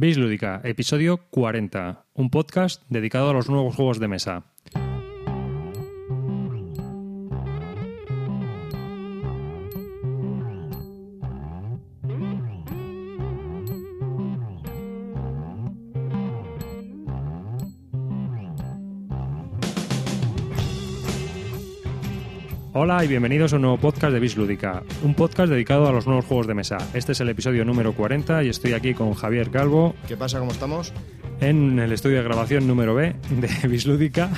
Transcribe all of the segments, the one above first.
Veis Lúdica, episodio 40, un podcast dedicado a los nuevos juegos de mesa. Hola y bienvenidos a un nuevo podcast de Bis Lúdica, un podcast dedicado a los nuevos juegos de mesa. Este es el episodio número 40 y estoy aquí con Javier Calvo ¿Qué pasa? ¿Cómo estamos? en el estudio de grabación número B de Bis Lúdica.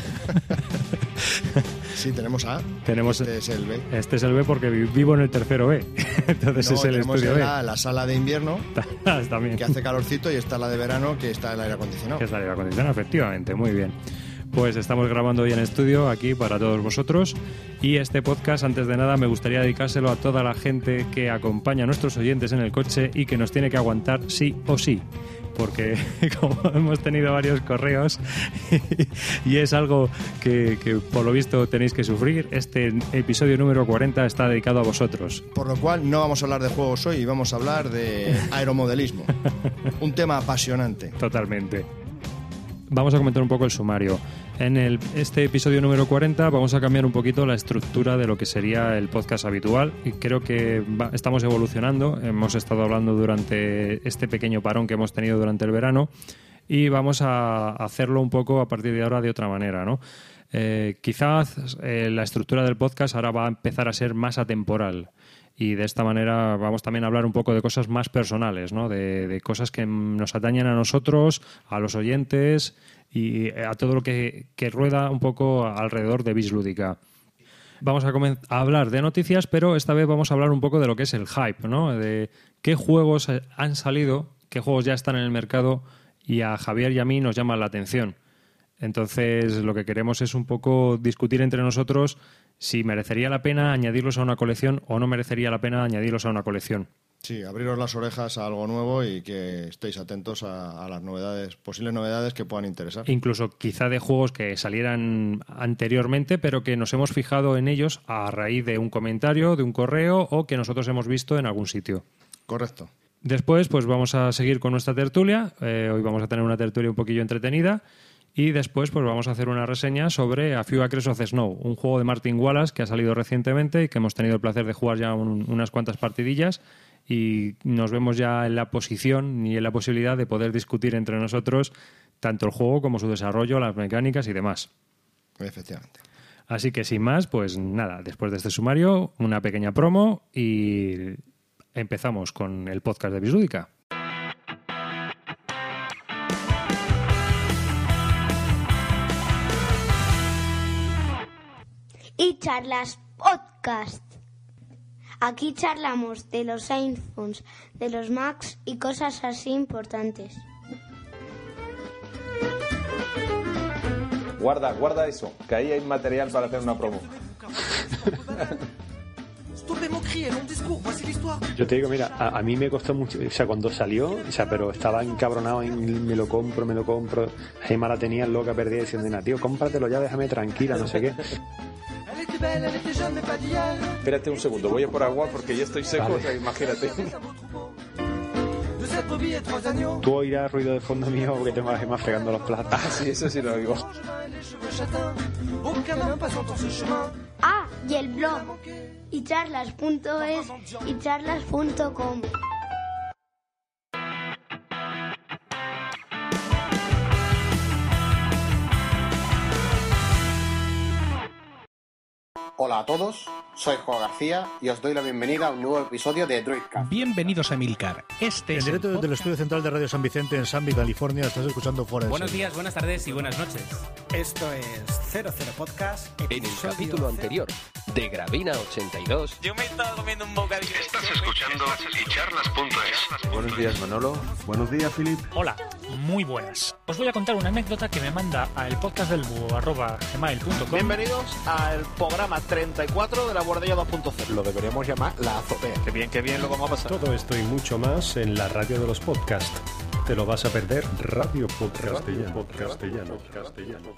Sí, tenemos A. Tenemos- Este es el B. Este es el B porque vi- vivo en el tercero B, entonces No, es el tenemos estudio B. la, la sala de invierno, También. que hace calorcito, y está la de verano, que está el aire acondicionado. Que es la aire acondicionado, efectivamente, muy bien. Pues estamos grabando hoy en estudio aquí para todos vosotros y este podcast antes de nada me gustaría dedicárselo a toda la gente que acompaña a nuestros oyentes en el coche y que nos tiene que aguantar sí o sí. Porque como hemos tenido varios correos y es algo que, que por lo visto tenéis que sufrir, este episodio número 40 está dedicado a vosotros. Por lo cual, no vamos a hablar de juegos hoy, vamos a hablar de aeromodelismo. Un tema apasionante. Totalmente. Vamos a comentar un poco el sumario. En este episodio número 40 vamos a cambiar un poquito la estructura de lo que sería el podcast habitual y creo que estamos evolucionando. Hemos estado hablando durante este pequeño parón que hemos tenido durante el verano y vamos a hacerlo un poco a partir de ahora de otra manera, ¿no? Eh, quizás eh, la estructura del podcast ahora va a empezar a ser más atemporal y de esta manera vamos también a hablar un poco de cosas más personales, ¿no? de, de cosas que nos atañen a nosotros, a los oyentes y eh, a todo lo que, que rueda un poco alrededor de Bis Lúdica. Vamos a, a hablar de noticias, pero esta vez vamos a hablar un poco de lo que es el hype, ¿no? de qué juegos eh, han salido, qué juegos ya están en el mercado y a Javier y a mí nos llaman la atención. Entonces, lo que queremos es un poco discutir entre nosotros si merecería la pena añadirlos a una colección o no merecería la pena añadirlos a una colección. Sí, abriros las orejas a algo nuevo y que estéis atentos a, a las novedades, posibles novedades que puedan interesar. Incluso quizá de juegos que salieran anteriormente, pero que nos hemos fijado en ellos a raíz de un comentario, de un correo o que nosotros hemos visto en algún sitio. Correcto. Después, pues vamos a seguir con nuestra tertulia. Eh, hoy vamos a tener una tertulia un poquillo entretenida. Y después, pues vamos a hacer una reseña sobre A Few Acres of Snow, un juego de Martin Wallace que ha salido recientemente y que hemos tenido el placer de jugar ya un- unas cuantas partidillas. Y nos vemos ya en la posición y en la posibilidad de poder discutir entre nosotros tanto el juego como su desarrollo, las mecánicas y demás. Efectivamente. Así que sin más, pues nada, después de este sumario, una pequeña promo y empezamos con el podcast de Bisúdica. Charlas podcast. Aquí charlamos de los iPhones, de los Macs y cosas así importantes. Guarda, guarda eso, que ahí hay material para hacer una promo. Discours, voici l'histoire. Yo te digo, mira, a, a mí me costó mucho, o sea, cuando salió, o sea, pero estaba encabronado en me lo compro, me lo compro. Gema la tenía loca, perdida, diciendo, "Nah, tío, cómpratelo ya, déjame tranquila, no sé qué. Espérate un segundo, voy a por agua porque ya estoy seco, Vale. o sea, imagínate. Tú oirás ruido de fondo mío porque tengo a Gema fregando los platos. Ah, sí, eso sí lo digo. Ah, y el blog y charlas.es y charlas.com. Hola a todos, soy Juan García y os doy la bienvenida a un nuevo episodio de Droidcast. Bienvenidos a Milcar. Este En es directo el desde el estudio central de Radio San Vicente en Sanby, California, estás escuchando Fuera de Buenos Serie. días, buenas tardes y buenas noches. Esto es 00 Podcast. En el capítulo cero. anterior de Gravina 82, Yo me estaba comiendo un bocadillo. Estás escuchando icharlas.es. Buenos días, Manolo. Buenos días, Filip. Hola, muy buenas. Os voy a contar una anécdota que me manda a el podcast del búho arroba gmail.com. Bienvenidos al programa 34 de la Guardilla 2.0. Lo deberíamos llamar la azotea. Qué bien, qué bien lo vamos a pasar. Todo esto y mucho más en la radio de los podcasts. Te lo vas a perder, Radio. Castellano, castellano, castellano.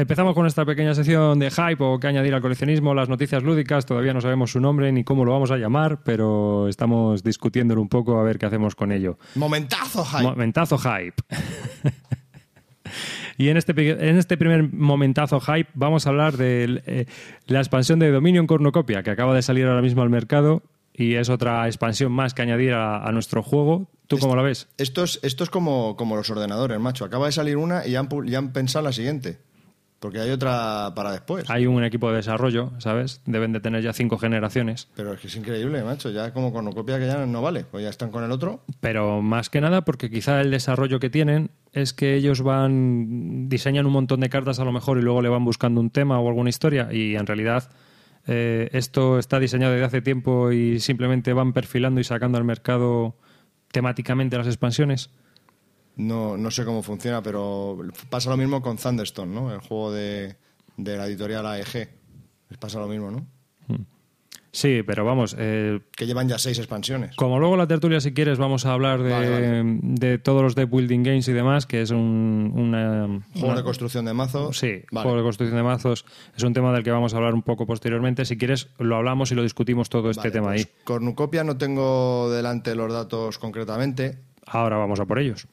Empezamos con esta pequeña sección de hype o que añadir al coleccionismo, las noticias lúdicas. Todavía no sabemos su nombre ni cómo lo vamos a llamar, pero estamos discutiéndolo un poco a ver qué hacemos con ello. Momentazo, hype. Momentazo hype. y en este, en este primer momentazo hype vamos a hablar de eh, la expansión de Dominion Cornucopia, que acaba de salir ahora mismo al mercado y es otra expansión más que añadir a, a nuestro juego. ¿Tú cómo lo ves? Esto es, esto es como, como los ordenadores, macho. Acaba de salir una y ya han, pu- ya han pensado la siguiente. Porque hay otra para después. Hay un equipo de desarrollo, ¿sabes? Deben de tener ya cinco generaciones. Pero es que es increíble, macho. Ya como cornucopia que ya no vale. Pues ya están con el otro. Pero más que nada porque quizá el desarrollo que tienen es que ellos van, diseñan un montón de cartas a lo mejor y luego le van buscando un tema o alguna historia y en realidad eh, esto está diseñado desde hace tiempo y simplemente van perfilando y sacando al mercado temáticamente las expansiones. No, no sé cómo funciona, pero pasa lo mismo con Thunderstone, ¿no? El juego de, de la editorial AEG. Les pasa lo mismo, ¿no? Sí, pero vamos, eh, Que llevan ya seis expansiones. como luego la tertulia si quieres vamos a hablar de, Vale, vale. de todos los de Building Games y demás, que es un, una... Juego una- de construcción de mazos. Sí, Vale. juego de construcción de mazos es un tema del que vamos a hablar un poco posteriormente. Si quieres, lo hablamos y lo discutimos todo este tema pues ahí. Cornucopia no tengo delante los datos concretamente. Ahora vamos a por ellos.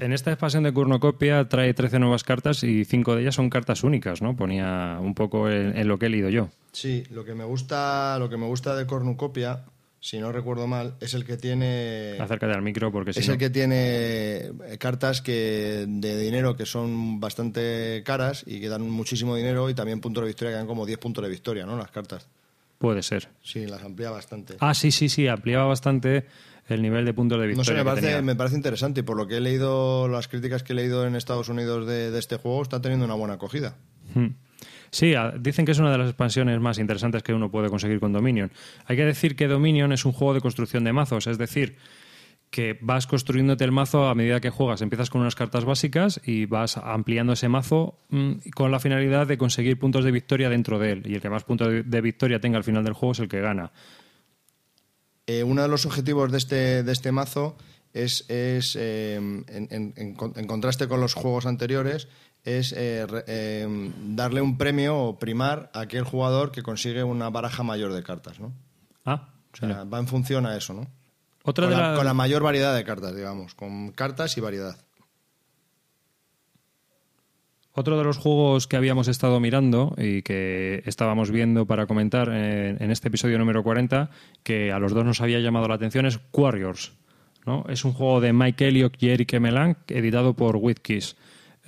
En esta expansión de Cornucopia trae 13 nuevas cartas y 5 de ellas son cartas únicas, ¿no? Ponía un poco en, en lo que he leído yo. Sí, lo que me gusta, lo que me gusta de Cornucopia, si no recuerdo mal, es el que tiene Acércate al micro porque si es no... el que tiene eh, cartas que de dinero que son bastante caras y que dan muchísimo dinero y también puntos de victoria que dan como 10 puntos de victoria, ¿no? Las cartas. Puede ser. Sí, las amplía bastante. Ah, sí, sí, sí, ampliaba bastante el nivel de puntos de no victoria sé, me parece, tenía. me parece interesante y por lo que he leído, las críticas que he leído en Estados Unidos de, de este juego, está teniendo una buena acogida. Hmm. Sí, dicen que es una de las expansiones más interesantes que uno puede conseguir con Dominion. Hay que decir que Dominion es un juego de construcción de mazos, es decir, que vas construyéndote el mazo a medida que juegas. Empiezas con unas cartas básicas y vas ampliando ese mazo mm, con la finalidad de conseguir puntos de victoria dentro de él. Y el que más puntos de victoria tenga al final del juego es el que gana. Eh, uno de los objetivos de este, de este mazo es, es eh, en, en- en con- en contraste con los juegos anteriores, es eh, re- darle un premio o primar a aquel jugador que consigue una baraja mayor de cartas, ¿no? Ah, O sea, va en función a eso, ¿no? Otra con, de la, la- con la mayor variedad de cartas, digamos, con cartas y variedad. Otro de los juegos que habíamos estado mirando y que estábamos viendo para comentar en, este episodio número 40, que a los dos nos había llamado la atención, es Warriors. ¿no? Es un juego de Mike Elliott y Eric Emelan, editado por Witkiss.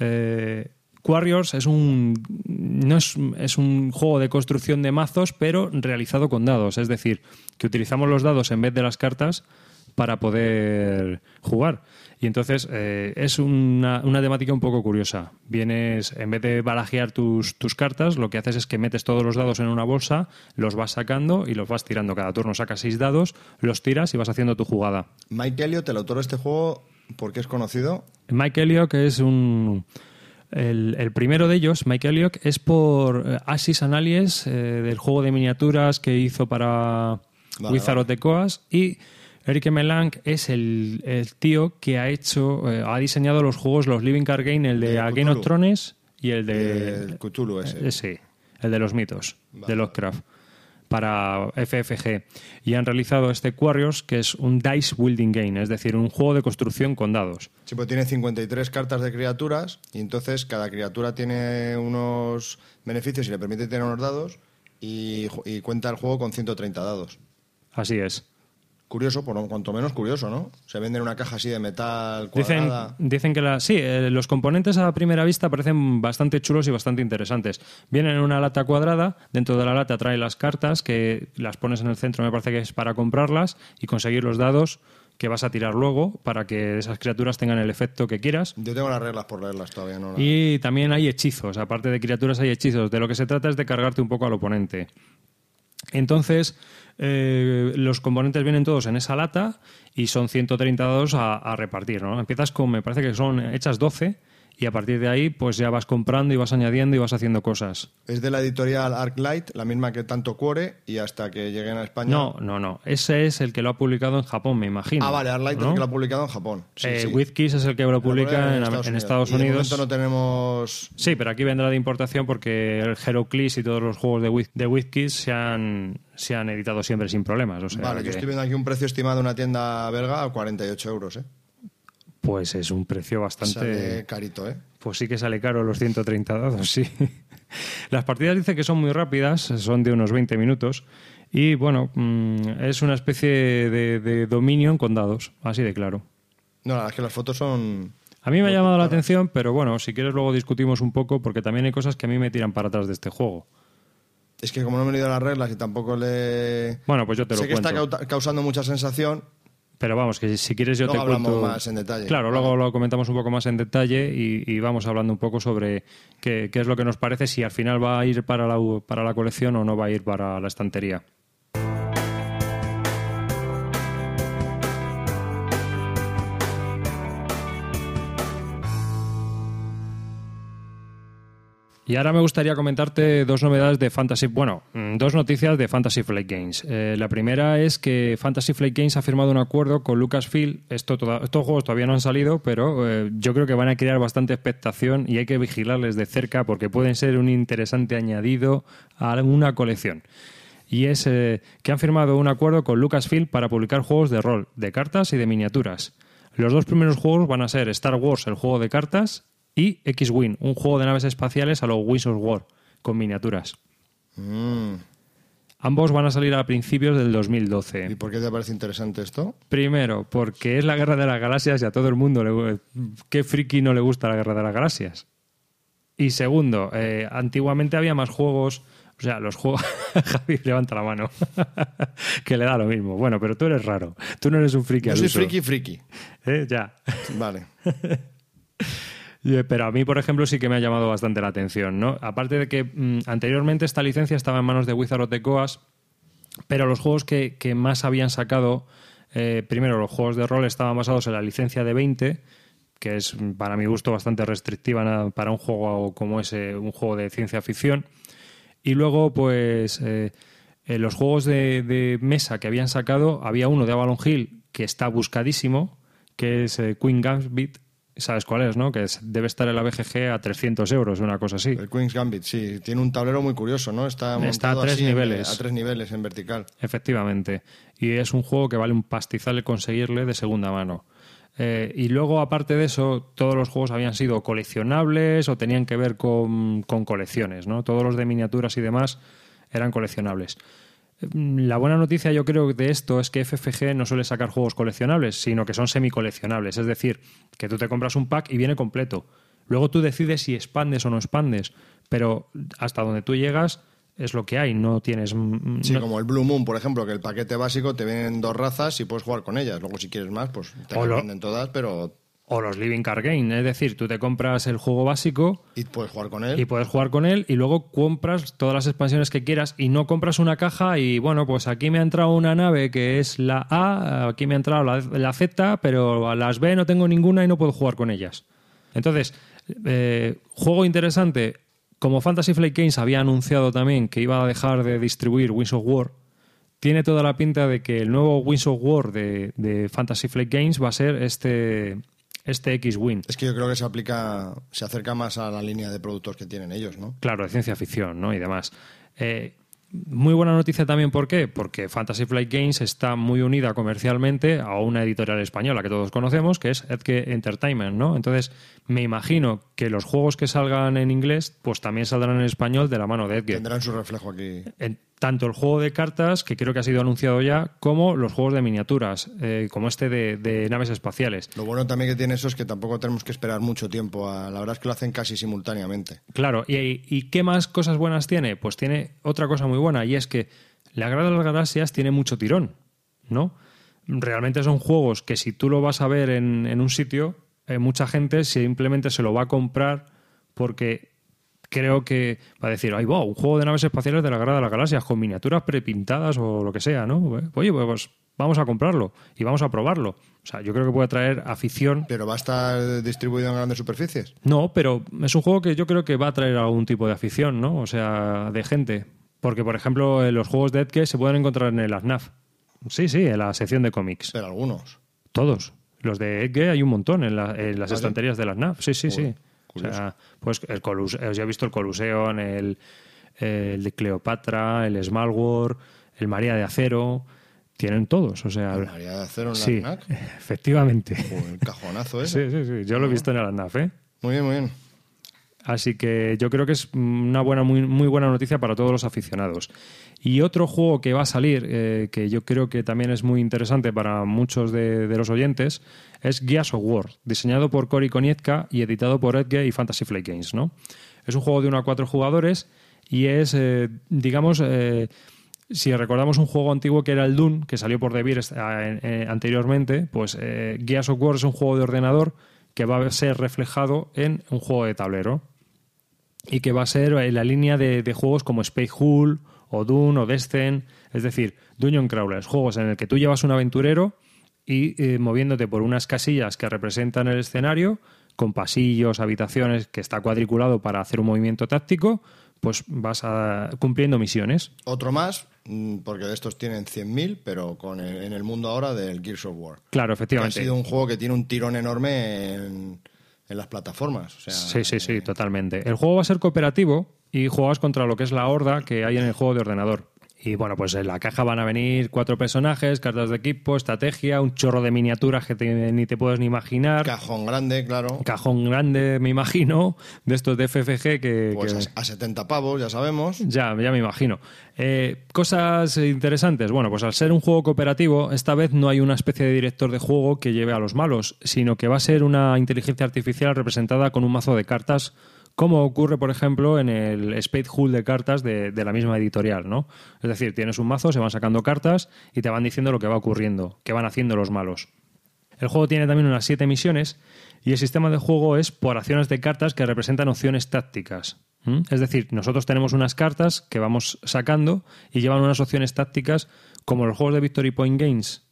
Eh, Warriors es un, no es, es un juego de construcción de mazos, pero realizado con dados. Es decir, que utilizamos los dados en vez de las cartas para poder jugar. Y entonces eh, es una, una temática un poco curiosa. Vienes, en vez de barajear tus, tus cartas, lo que haces es que metes todos los dados en una bolsa, los vas sacando y los vas tirando. Cada turno sacas seis dados, los tiras y vas haciendo tu jugada. Mike Elliott, el autor de este juego, ¿por qué es conocido? Mike Elliott, que es un. El, el primero de ellos, Mike Elliott, es por eh, Axis Analyes, eh, del juego de miniaturas que hizo para Vale, Wizard vale. of the Coast. Y Eric Melang es el, el tío que ha hecho, eh, ha diseñado los juegos, los Living Card Game, el de, Game Cthulhu. of Thrones y el de. El Cthulhu ese. Eh, sí, el de los mitos, de Lovecraft, para FFG. Y han realizado este Warriors, que es un dice building game, es decir, un juego de construcción con dados. Sí, pues tiene 53 cartas de criaturas y entonces cada criatura tiene unos beneficios y le permite tener unos dados y cuenta el juego con 130 dados. Así es. Curioso, por lo- cuanto menos curioso, ¿no? Se vende en una caja así de metal Dicen, cuadrada. dicen que la, sí, eh, los componentes a primera vista parecen bastante chulos y bastante interesantes. Vienen en una lata cuadrada, dentro de la lata trae las cartas que las pones en el centro, me parece que es para comprarlas y conseguir los dados que vas a tirar luego para que esas criaturas tengan el efecto que quieras. Yo tengo las reglas por leerlas todavía, ¿no? Y también hay hechizos, aparte de criaturas hay hechizos. De lo que se trata es de cargarte un poco al oponente. Entonces, eh, los componentes vienen todos en esa lata y son 130 dados a, a repartir. ¿no? Empiezas con, me parece que son hechas 12 y a partir de ahí pues ya vas comprando y vas añadiendo y vas haciendo cosas. Es de la editorial Arclight, la misma que tanto Cuore, y hasta que lleguen a España. No, no, no. Ese es el que lo ha publicado en Japón, me imagino. Ah, vale, Arclight es ¿no? el que lo ha publicado en Japón. Sí, Eh, sí. Es el que lo publica en, en Estados Y de Unidos. momento no tenemos. Sí, pero aquí vendrá de importación porque el Heroclix y todos los juegos de, Wiz, de WizKids se han, se han editado siempre sin problemas. O sea vale, que, yo estoy viendo aquí un precio estimado de una tienda belga a 48 euros, ¿eh? Pues es un precio bastante... Sale carito, ¿eh? Pues sí que sale caro los 130 dados, sí. Las partidas dicen que son muy rápidas, son de unos 20 minutos. Y bueno, mm, es una especie de, de Dominion con dados, así de claro. No, la verdad es que las fotos son. A mí me ha llamado la atención, pero bueno, si quieres luego discutimos un poco, porque también hay cosas que a mí me tiran para atrás de este juego. Es que como no me he leído las reglas y tampoco le. Bueno, pues yo te sé lo que está cuento. cauta- causando mucha sensación. Pero vamos, que si quieres yo Luego te hablamos cuento... más en detalle. Claro, luego lo comentamos un poco más en detalle y, y vamos hablando un poco sobre qué, qué es lo que nos parece, si al final va a ir para la, para la colección o no va a ir para la estantería. Y ahora me gustaría comentarte dos novedades de Fantasy, bueno, mm, dos noticias de Fantasy Flight Games. Eh, la primera es que Fantasy Flight Games ha firmado un acuerdo con Lucasfilm. Esto estos juegos todavía no han salido, pero eh, yo creo que van a crear bastante expectación y hay que vigilarles de cerca porque pueden ser un interesante añadido a una colección. Y es eh, que han firmado un acuerdo con Lucasfilm para publicar juegos de rol, de cartas y de miniaturas. Los dos primeros juegos van a ser Star Wars, el juego de cartas, y X-Wing, un juego de naves espaciales a los Wings of War, con miniaturas. Mm. Ambos van a salir a principios del 2012. ¿Y por qué te parece interesante esto? Primero, porque es la guerra de las galaxias y a todo el mundo le ¿Qué friki no le gusta la guerra de las galaxias? Y segundo, eh, antiguamente había más juegos. O sea, los juegos. Javi levanta la mano. que le da lo mismo. Bueno, pero tú eres raro. Tú no eres un friki Yo soy uso. friki friki. Eh, Ya. Vale. Eh, Pero a mí, por ejemplo, sí que me ha llamado bastante la atención, ¿no? Aparte de que mm, anteriormente esta licencia estaba en manos de Wizard of the Coast, pero los juegos que, que más habían sacado, eh, primero los juegos de rol estaban basados en la licencia de 20, que es para mi gusto bastante restrictiva para un juego como ese, un juego de ciencia ficción. Y luego, pues, eh, en los juegos de, de mesa que habían sacado, había uno de Avalon Hill que está buscadísimo, que es eh, Queen Gambit. ¿Sabes cuál es, no? Que es- debe estar en la BGG a 300 euros, una cosa así. El Queen's Gambit, sí. Tiene un tablero muy curioso, ¿no? Está, Está a tres así en- niveles. a tres niveles en vertical. Efectivamente. Y es un juego que vale un pastizal el conseguirle de segunda mano. Eh, y luego, aparte de eso, todos los juegos habían sido coleccionables o tenían que ver con, con colecciones, ¿no? Todos los de miniaturas y demás eran coleccionables. Mm, La buena noticia yo creo de esto es que FFG no suele sacar juegos coleccionables, sino que son semi-coleccionables. Es decir, que tú te compras un pack y viene completo. Luego tú decides si expandes o no expandes, pero hasta donde tú llegas es lo que hay, no tienes... Sí, no- como el Blue Moon, por ejemplo, que el paquete básico te vienen dos razas y puedes jugar con ellas. Luego, si quieres más, pues te venden todas, pero. O los Living Card Game, es decir, tú te compras el juego básico Y puedes jugar con él. y puedes jugar con él y luego compras todas las expansiones que quieras y no compras una caja y bueno, pues aquí me ha entrado una nave que es la A, aquí me ha entrado la, la Z, pero a las B no tengo ninguna y no puedo jugar con ellas. Entonces, eh, juego interesante. Como Fantasy Flight Games había anunciado también que iba a dejar de distribuir Wings of War, tiene toda la pinta de que el nuevo Wings of War de, de Fantasy Flight Games va a ser este, este X-Wing. Es que yo creo que se aplica, se acerca más a la línea de productos que tienen ellos, ¿no? Claro, de ciencia ficción, ¿no? Y demás. Eh, muy buena noticia también, ¿por qué? Porque Fantasy Flight Games está muy unida comercialmente a una editorial española que todos conocemos, que es Edge Entertainment, ¿no? Entonces, me imagino que los juegos que salgan en inglés, pues también saldrán en español de la mano de Edge. Tendrán su reflejo aquí. En- tanto el juego de cartas, que creo que ha sido anunciado ya, como los juegos de miniaturas, eh, como este de, de naves espaciales. Lo bueno también que tiene eso es que tampoco tenemos que esperar mucho tiempo. a- la verdad es que lo hacen casi simultáneamente. Claro, ¿y, y qué más cosas buenas tiene? Pues tiene otra cosa muy buena, y es que la Guerra de las Galaxias tiene mucho tirón, ¿no? Realmente son juegos que si tú lo vas a ver en, en un sitio, eh, mucha gente simplemente se lo va a comprar porque creo que va a decir, ay, wow, un juego de naves espaciales de la Guerra de las Galaxias con miniaturas prepintadas o lo que sea, ¿no? Oye, pues vamos a comprarlo y vamos a probarlo. O sea, yo creo que puede traer afición. ¿Pero va a estar distribuido en grandes superficies? No, pero es un juego que yo creo que va a traer algún tipo de afición, ¿no? O sea, de gente. Porque, por ejemplo, los juegos de Edge se pueden encontrar en el AFNAF. Sí, sí, en la sección de cómics. Pero algunos. Todos. Los de Edge hay un montón en, la- en las ¿Ah, sí? estanterías de las NAF. Sí, sí, sí. O sea, pues el Colus ya he visto el Coluseon, el, el de Cleopatra, el Smalwar, el María de Acero. Tienen todos, o sea... ¿El María de Acero en la sí, efectivamente. Joder, el cajonazo ese. Sí, sí, sí. Yo lo he visto en el ANAF, ¿eh? Muy bien, muy bien. Así que yo creo que es una buena, muy, muy buena noticia para todos los aficionados. Y otro juego que va a salir, eh, que yo creo que también es muy interesante para muchos de, los oyentes, es Gears of War, diseñado por Cory Konietzka y editado por Edge y Fantasy Flight Games. ¿no? Es un juego de uno a cuatro jugadores y es, eh, digamos, eh, si recordamos un juego antiguo que era el Dune, que salió por eh, anteriormente, pues Gears of War es un juego de ordenador que va a ser reflejado en un juego de tablero y que va a ser en la línea de, de juegos como Space Hull o Dune o Descent, es decir, Dungeon Crawlers, juegos en el que tú llevas un aventurero y eh, moviéndote por unas casillas que representan el escenario, con pasillos, habitaciones, que está cuadriculado para hacer un movimiento táctico, pues vas a, cumpliendo misiones. Otro más, mm, porque de estos tienen 100.000, pero con el- en el mundo ahora del Gears of War. Claro, Que ha efectivamente. sido un juego que tiene un tirón enorme en, en las plataformas. O sea, Sí, sí, sí, totalmente. El juego va a ser cooperativo y juegas contra lo que es la horda que hay en el juego de ordenador. Y bueno, pues en la caja van a venir cuatro personajes, cartas de equipo, estrategia, un chorro de miniaturas que te- ni te puedes ni imaginar. Cajón grande, claro. Cajón grande, me imagino, de estos de FFG que... Pues que- a, a 70 pavos, ya sabemos. ya, ya me imagino. Eh, cosas interesantes. Bueno, pues al ser un juego cooperativo, esta vez no hay una especie de director de juego que lleve a los malos, sino que va a ser una inteligencia artificial representada con un mazo de cartas, como ocurre, por ejemplo, en el Spade Hull de cartas de, de la misma editorial, ¿no? Es decir, tienes un mazo, se van sacando cartas y te van diciendo lo que va ocurriendo, qué van haciendo los malos. El juego tiene también unas siete misiones y el sistema de juego es por acciones de cartas que representan opciones tácticas. Es decir, nosotros tenemos unas cartas que vamos sacando y llevan unas opciones tácticas como los juegos de Victory Point Games.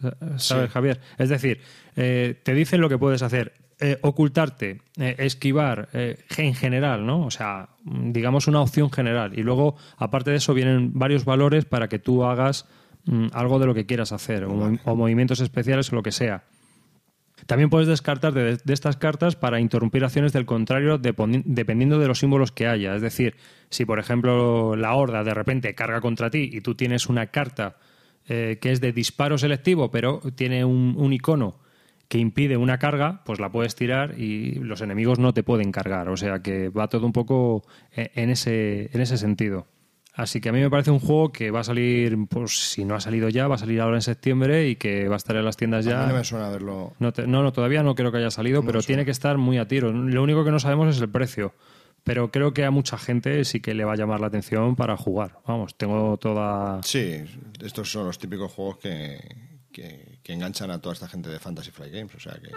¿Sabes, Sí. Javier? Es decir, eh, te dicen lo que puedes hacer. Eh, ocultarte, eh, esquivar, eh, en general, ¿no? O sea, digamos una opción general. Y luego, aparte de eso, vienen varios valores para que tú hagas mm, algo de lo que quieras hacer, o, mo- o movimientos especiales o lo que sea. También puedes descartar de, de estas cartas para interrumpir acciones del contrario dependiendo de los símbolos que haya. Es decir, si por ejemplo la horda de repente carga contra ti y tú tienes una carta que es de disparo selectivo, pero tiene un, un icono que impide una carga, pues la puedes tirar y los enemigos no te pueden cargar. O sea que va todo un poco eh, en ese, en ese sentido. Así que a mí me parece un juego que va a salir, pues si no ha salido ya, va a salir ahora en septiembre y que va a estar en las tiendas ya. A mí no me suena verlo. No, te- no, no, todavía no creo que haya salido, No pero tiene que estar muy a tiro. Lo único que no sabemos es el precio. Pero creo que a mucha gente sí que le va a llamar la atención para jugar. Vamos, tengo toda. Sí, estos son los típicos juegos que, que, que enganchan a toda esta gente de Fantasy Flight Games. O sea que.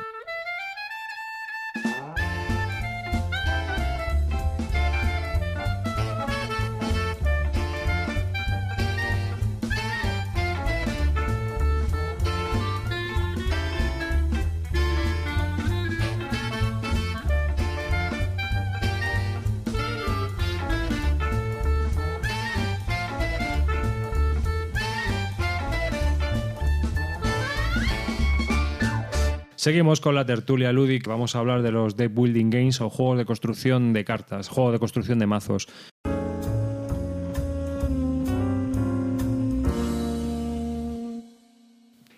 Seguimos con la tertulia Ludic. Vamos a hablar de los deck building games o juegos de construcción de cartas, juegos de construcción de mazos.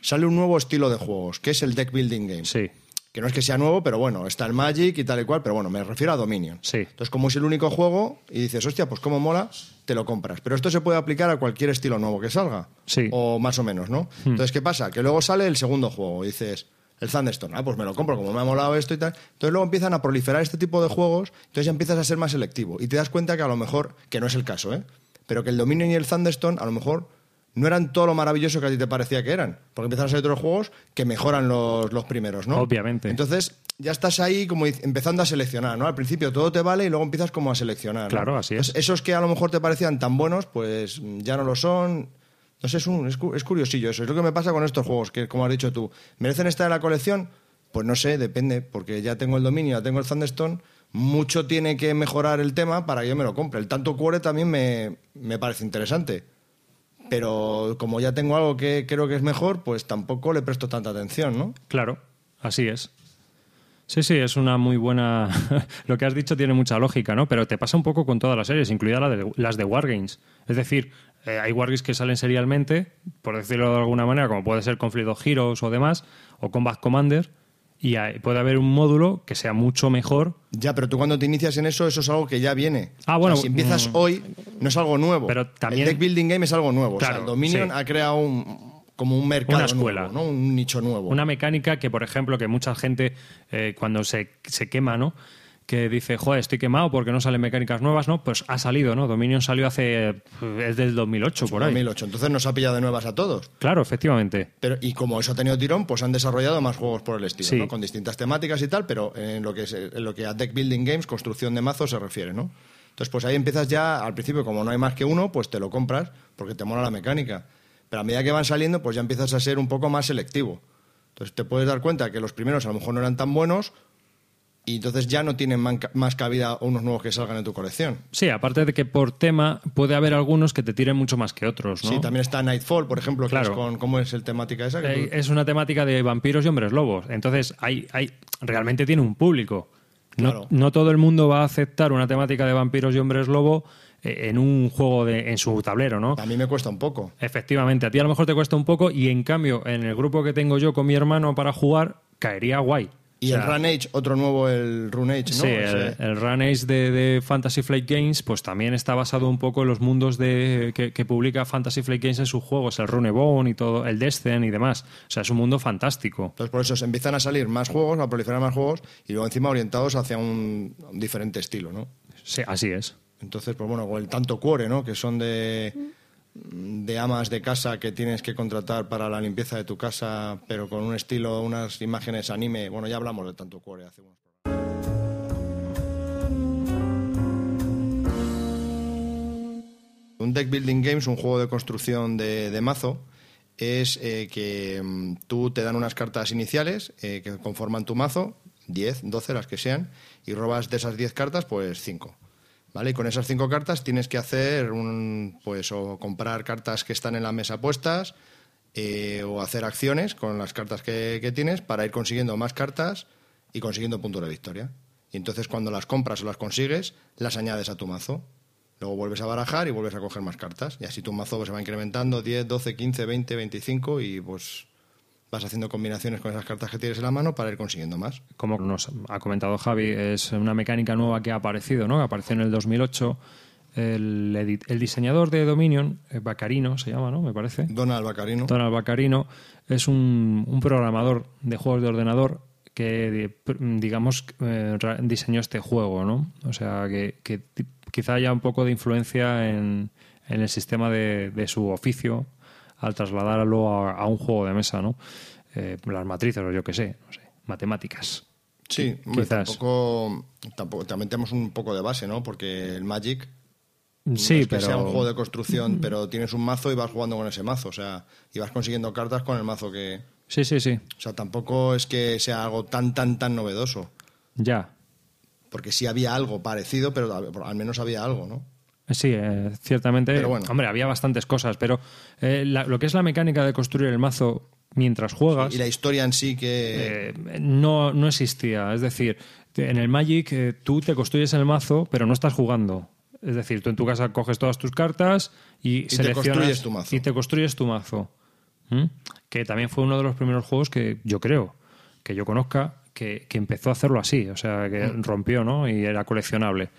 Sale un nuevo estilo de juegos, que es el deck building game. Sí. Que no es que sea nuevo, pero bueno, está el Magic y tal y cual, pero bueno, me refiero a Dominion. Sí. Entonces, como es el único juego y dices, hostia, pues cómo mola, te lo compras. Pero esto se puede aplicar a cualquier estilo nuevo que salga. Sí. O más o menos, ¿no? Entonces, ¿qué pasa? Que luego sale el segundo juego y dices, el Thunderstorm, ah, pues me lo compro, como me ha molado esto y tal. Entonces luego empiezan a proliferar este tipo de juegos, entonces ya empiezas a ser más selectivo. Y te das cuenta que a lo mejor, que no es el caso, ¿eh? Pero que el Dominion y el Thunderstorm a lo mejor no eran todo lo maravilloso que a ti te parecía que eran. Porque empiezan a salir otros juegos que mejoran los, los primeros, ¿no? Obviamente. Entonces ya estás ahí como empezando a seleccionar, ¿no? Al principio todo te vale y luego empiezas como a seleccionar. ¿no? Claro, así es. Entonces, esos que a lo mejor te parecían tan buenos, pues ya no lo son. No sé, es, un, es, cu- es curiosillo eso. Es lo que me pasa con estos juegos, que como has dicho tú, ¿merecen estar en la colección? Pues no sé, depende, porque ya tengo el dominio, ya tengo el Thunderstone. Mucho tiene que mejorar el tema para que yo me lo compre. El tanto cuore también me, me parece interesante. Pero como ya tengo algo que creo que es mejor, pues tampoco le presto tanta atención, ¿no? Claro, así es. Sí, sí, es una muy buena. Lo que has dicho tiene mucha lógica, ¿no? Pero te pasa un poco con todas las series, incluidas la de- las de Wargames. Es decir, eh, hay Wargames que salen serialmente, por decirlo de alguna manera, como puede ser Conflict of Heroes o demás, o Combat Commander, y hay- puede haber un módulo que sea mucho mejor. Ya, pero tú cuando te inicias en eso, eso es algo que ya viene. Ah, bueno, O sea, si empiezas mm. hoy, no es algo nuevo. Pero también- El deck building game es algo nuevo. o sea, Claro, el Dominion sí. ha creado un, como un mercado Una escuela. nuevo, ¿no? Un nicho nuevo. Una mecánica que, por ejemplo, que mucha gente eh, cuando se, se quema, ¿no? Que dice, joder, estoy quemado porque no salen mecánicas nuevas, ¿no? Pues ha salido, ¿no? Dominion salió hace. es del 2008, por ahí. 2008. Entonces nos ha pillado de nuevas a todos. Claro, efectivamente. Pero, y como eso ha tenido tirón, pues han desarrollado más juegos por el estilo, Sí. ¿no? Con distintas temáticas y tal, pero en lo que es, en lo que a deck building games, construcción de mazos se refiere, ¿no? Entonces, pues ahí empiezas ya, al principio, como no hay más que uno, pues te lo compras porque te mola la mecánica. Pero a medida que van saliendo, pues ya empiezas a ser un poco más selectivo. Entonces te puedes dar cuenta que los primeros a lo mejor no eran tan buenos y entonces ya no tienen más cabida unos nuevos que salgan en tu colección. Sí, aparte de que por tema puede haber algunos que te tiren mucho más que otros, ¿no? Sí, también está Nightfall, por ejemplo, que Claro. es con... ¿Cómo es el temática esa? Que Eh, tú- Es una temática de vampiros y hombres lobos. Entonces, hay, hay, realmente tiene un público. No, Claro. no todo el mundo va a aceptar una temática de vampiros y hombres lobo eh, en un juego de, en su tablero, ¿no? A mí me cuesta un poco. Efectivamente, a ti a lo mejor te cuesta un poco y en cambio en el grupo que tengo yo con mi hermano para jugar caería guay. Y O el Run Age, otro nuevo, el Run Age, ¿no? Sí, el, Run Age de, de Fantasy Flight Games pues también está basado un poco en los mundos de, que, que publica Fantasy Flight Games en sus juegos, el Runebone y todo, el Descent y demás. O sea, es un mundo fantástico. Entonces, por eso se empiezan a salir más juegos, a proliferar más juegos y luego encima orientados hacia un, un diferente estilo, ¿no? Sí, así es. Entonces, pues bueno, o el tanto cuore, ¿no? Que son de, de amas de casa que tienes que contratar para la limpieza de tu casa, pero con un estilo, unas imágenes anime. Bueno, ya hablamos de tanto cuore hace unos Un deck building games, un juego de construcción de, de mazo, es eh, que mm, tú te dan unas cartas iniciales eh, que conforman tu mazo, 10, 12, las que sean, y robas de esas 10 cartas, pues 5. ¿Vale? Y con esas 5 cartas tienes que hacer un, pues, o comprar cartas que están en la mesa puestas, eh, o hacer acciones con las cartas que, que tienes para ir consiguiendo más cartas y consiguiendo puntos de victoria. Y entonces cuando las compras o las consigues, las añades a tu mazo. Luego vuelves a barajar y vuelves a coger más cartas. Y así tu mazo pues, se va incrementando 10, 12, 15, 20, 25 y pues vas haciendo combinaciones con esas cartas que tienes en la mano para ir consiguiendo más. Como nos ha comentado Javi, es una mecánica nueva que ha aparecido, ¿no? Que apareció en el 2008. El, diseñador de Dominion, eh, Baccarino se llama, ¿no? Me parece. Donald Bacarino. Donald Baccarino es un, un programador de juegos de ordenador que, digamos, eh, diseñó este juego, ¿no? O sea, que, quizá haya un poco de influencia en, en el sistema de, de su oficio al trasladarlo a, a un juego de mesa, ¿no? Eh, las matrices o yo qué sé, no sé, matemáticas. Sí, hombre, quizás. tampoco, tampoco, también tenemos un poco de base, ¿no? Porque el Magic no Sí, es que pero sea un juego de construcción, pero tienes un mazo y vas jugando con ese mazo, o sea, y vas consiguiendo cartas con el mazo que... Sí, sí, sí. O sea, tampoco es que sea algo tan, tan, tan novedoso, Ya. porque sí había algo parecido, pero al menos había algo, ¿no? Sí, eh, ciertamente. Bueno. Hombre, había bastantes cosas, pero eh, la- lo que es la mecánica de construir el mazo mientras juegas Y la historia en sí que... eh, no, no existía. Es decir, en el Magic eh, tú te construyes el mazo, pero no estás jugando. Es decir, tú en tu casa coges todas tus cartas y, seleccionas construyes tu mazo. y te construyes tu mazo. ¿Mm? Que también fue uno de los primeros juegos que yo creo que yo conozca que, que empezó a hacerlo así, o sea, que Mm. rompió, ¿no? Y era coleccionable.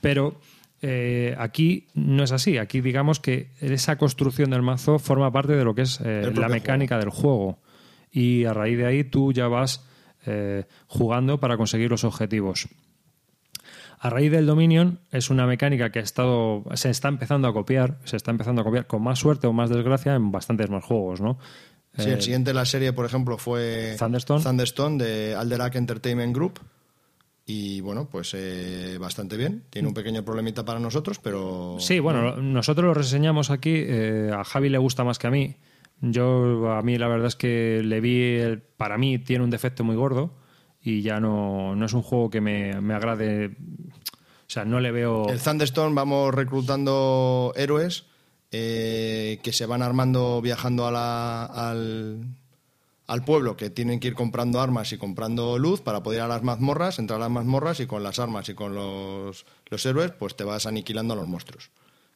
Pero eh, aquí no es así. Aquí digamos que esa construcción del mazo forma parte de lo que es eh, la mecánica del juego. Y a raíz de ahí tú ya vas eh, jugando para conseguir los objetivos. A raíz del Dominion es una mecánica que ha estado, se está empezando a copiar, se está empezando a copiar con más suerte o más desgracia en bastantes más juegos, ¿no? Sí, el siguiente de la serie, por ejemplo, fue Thunderstone. Thunderstone de Alderac Entertainment Group. Y bueno, pues eh, bastante bien. Tiene un pequeño problemita para nosotros, pero. Sí, bueno, nosotros lo reseñamos aquí. eh, a Javi le gusta más que a mí. Yo, a mí, la verdad es que le vi. el- para mí, tiene un defecto muy gordo. Y ya no, no es un juego que me, me agrade. O sea, no le veo. El Thunderstone vamos reclutando héroes eh, que se van armando viajando a la- al, al pueblo, que tienen que ir comprando armas y comprando luz para poder ir a las mazmorras, entrar a las mazmorras y con las armas y con los, los héroes, pues te vas aniquilando a los monstruos,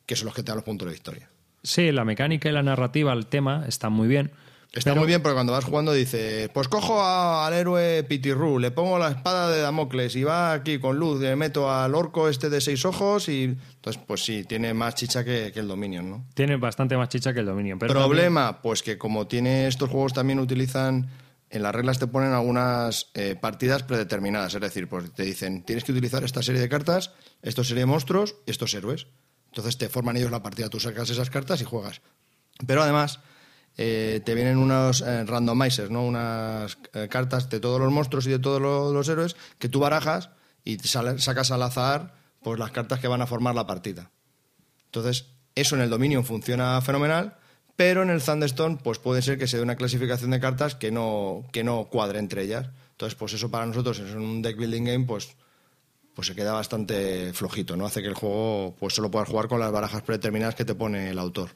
que son los que te dan los puntos de victoria. Sí, la mecánica y la narrativa, el tema, están muy bien. Está pero- muy bien porque cuando vas jugando dices, pues cojo a- al héroe Pitirru, le pongo la espada de Damocles y va aquí con luz, le meto al orco este de seis ojos y entonces pues sí, tiene más chicha que, que el Dominion, ¿no? Tiene bastante más chicha que el Dominion. Pero Problema, pues que como tiene estos juegos también utilizan, en las reglas te ponen algunas eh, partidas predeterminadas, es decir, pues te dicen, tienes que utilizar esta serie de cartas, esto serie de monstruos, estos héroes. Entonces te forman ellos la partida, tú sacas esas cartas y juegas. Pero además eh, te vienen unos eh, randomizers, ¿no? unas eh, cartas de todos los monstruos y de todos lo- los héroes que tú barajas y sacas al azar pues, las cartas que van a formar la partida. Entonces, eso en el Dominion funciona fenomenal, pero en el Thunderstone pues puede ser que se dé una clasificación de cartas que no, que no cuadre entre ellas. Entonces, pues eso para nosotros en un deck building game pues, pues se queda bastante flojito, ¿no? Hace que el juego pues solo puedas jugar con las barajas predeterminadas que te pone el autor.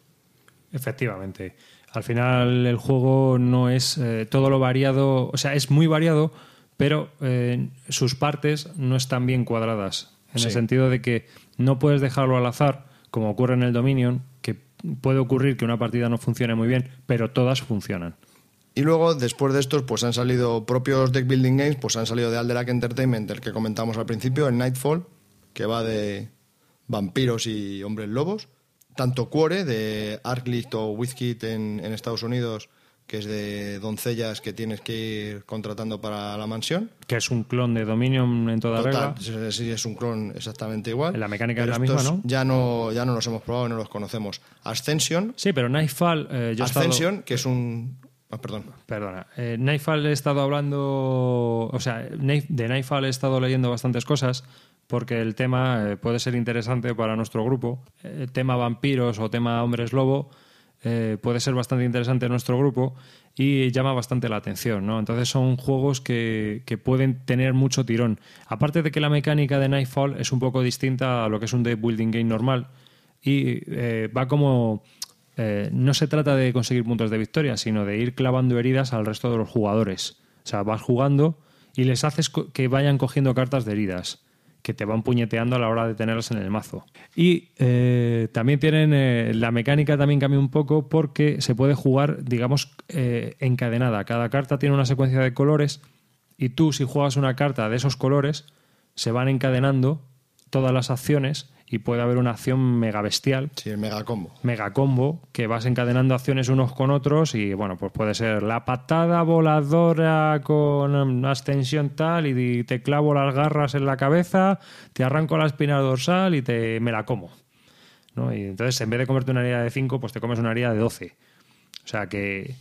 Efectivamente. Al final el juego no es eh, todo lo variado, o sea, es muy variado, pero eh, sus partes no están bien cuadradas. En el sentido de que no puedes dejarlo al azar, como ocurre en el Dominion, que puede ocurrir que una partida no funcione muy bien, pero todas funcionan. Y luego, después de estos, pues han salido propios deck building games, pues han salido de Alderac Entertainment, el que comentamos al principio, el Nightfall, que va de vampiros y hombres lobos. Tanto Cuore, de Arclight o Wizkid en, en Estados Unidos, que es de doncellas que tienes que ir contratando para la mansión. Que es un clon de Dominion en toda regla. Total, sí, es un clon exactamente igual. La mecánica es Pero la misma, ¿no? Ya no, ya no los hemos probado no los conocemos. Ascension. Sí, pero Nightfall. eh, yo he estado- Ascension, que es un. ah, perdón. Perdona. Eh, Nightfall he estado hablando. O sea, de Nightfall he estado leyendo bastantes cosas porque el tema eh, puede ser interesante para nuestro grupo. Eh, tema vampiros o tema hombres lobo eh, puede ser bastante interesante en nuestro grupo y llama bastante la atención, ¿no? Entonces son juegos que, que pueden tener mucho tirón. Aparte de que la mecánica de Nightfall es un poco distinta a lo que es un deck building game normal y eh, va como no se trata de conseguir puntos de victoria, sino de ir clavando heridas al resto de los jugadores. O sea, vas jugando y les haces que vayan cogiendo cartas de heridas, que te van puñeteando a la hora de tenerlas en el mazo. Y eh, también tienen, eh, la mecánica también cambia un poco porque se puede jugar, digamos, eh, encadenada. Cada carta tiene una secuencia de colores y tú si juegas una carta de esos colores, se van encadenando todas las acciones y puede haber una acción mega bestial. Sí, el mega combo. Mega combo, que vas encadenando acciones unos con otros y bueno, pues puede ser la patada voladora con um, ascensión tal y te clavo las garras en la cabeza, te arranco la espina dorsal y te me la como. ¿no? Y entonces en vez de comerte una herida de 5, pues te comes una herida de 12. O sea que,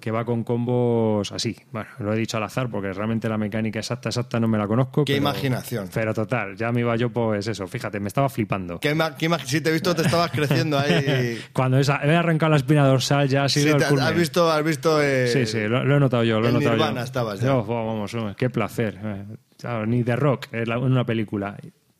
que va con combos así. Bueno, lo he dicho al azar porque realmente la mecánica exacta, exacta no me la conozco. Qué pero- imaginación. Pero total, ya me iba yo, pues eso, fíjate, me estaba flipando. ¿Qué qué si te he visto, te estabas creciendo ahí. Cuando esa, he arrancado la espina dorsal ya ha sido Sí, el culmen. has visto, has visto eh, Sí, sí, lo, lo he notado yo, lo he notado Nirvana yo. estabas ya. Oh, vamos, qué placer. Eh, ni de rock en en una película.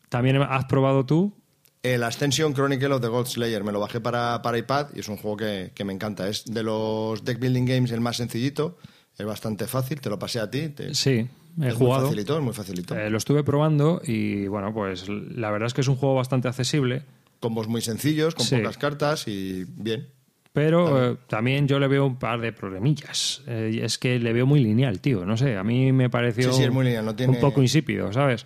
También has probado tú El Ascension Chronicle of the Gold Slayer. Me lo bajé para, para iPad y es un juego que, que me encanta. Es de los deck building games el más sencillito. Es bastante fácil, te lo pasé a ti. te- Sí, he es jugado. Muy facilito, es muy facilito. Eh, lo estuve probando y bueno, pues la verdad es que es un juego bastante accesible, Combos muy sencillos, con Sí. pocas cartas y bien. pero eh, también yo le veo un par de problemillas. Eh, y es que le veo muy lineal, tío. No sé, a mí me pareció Sí, sí, es muy lineal, no tiene- un poco insípido, ¿sabes?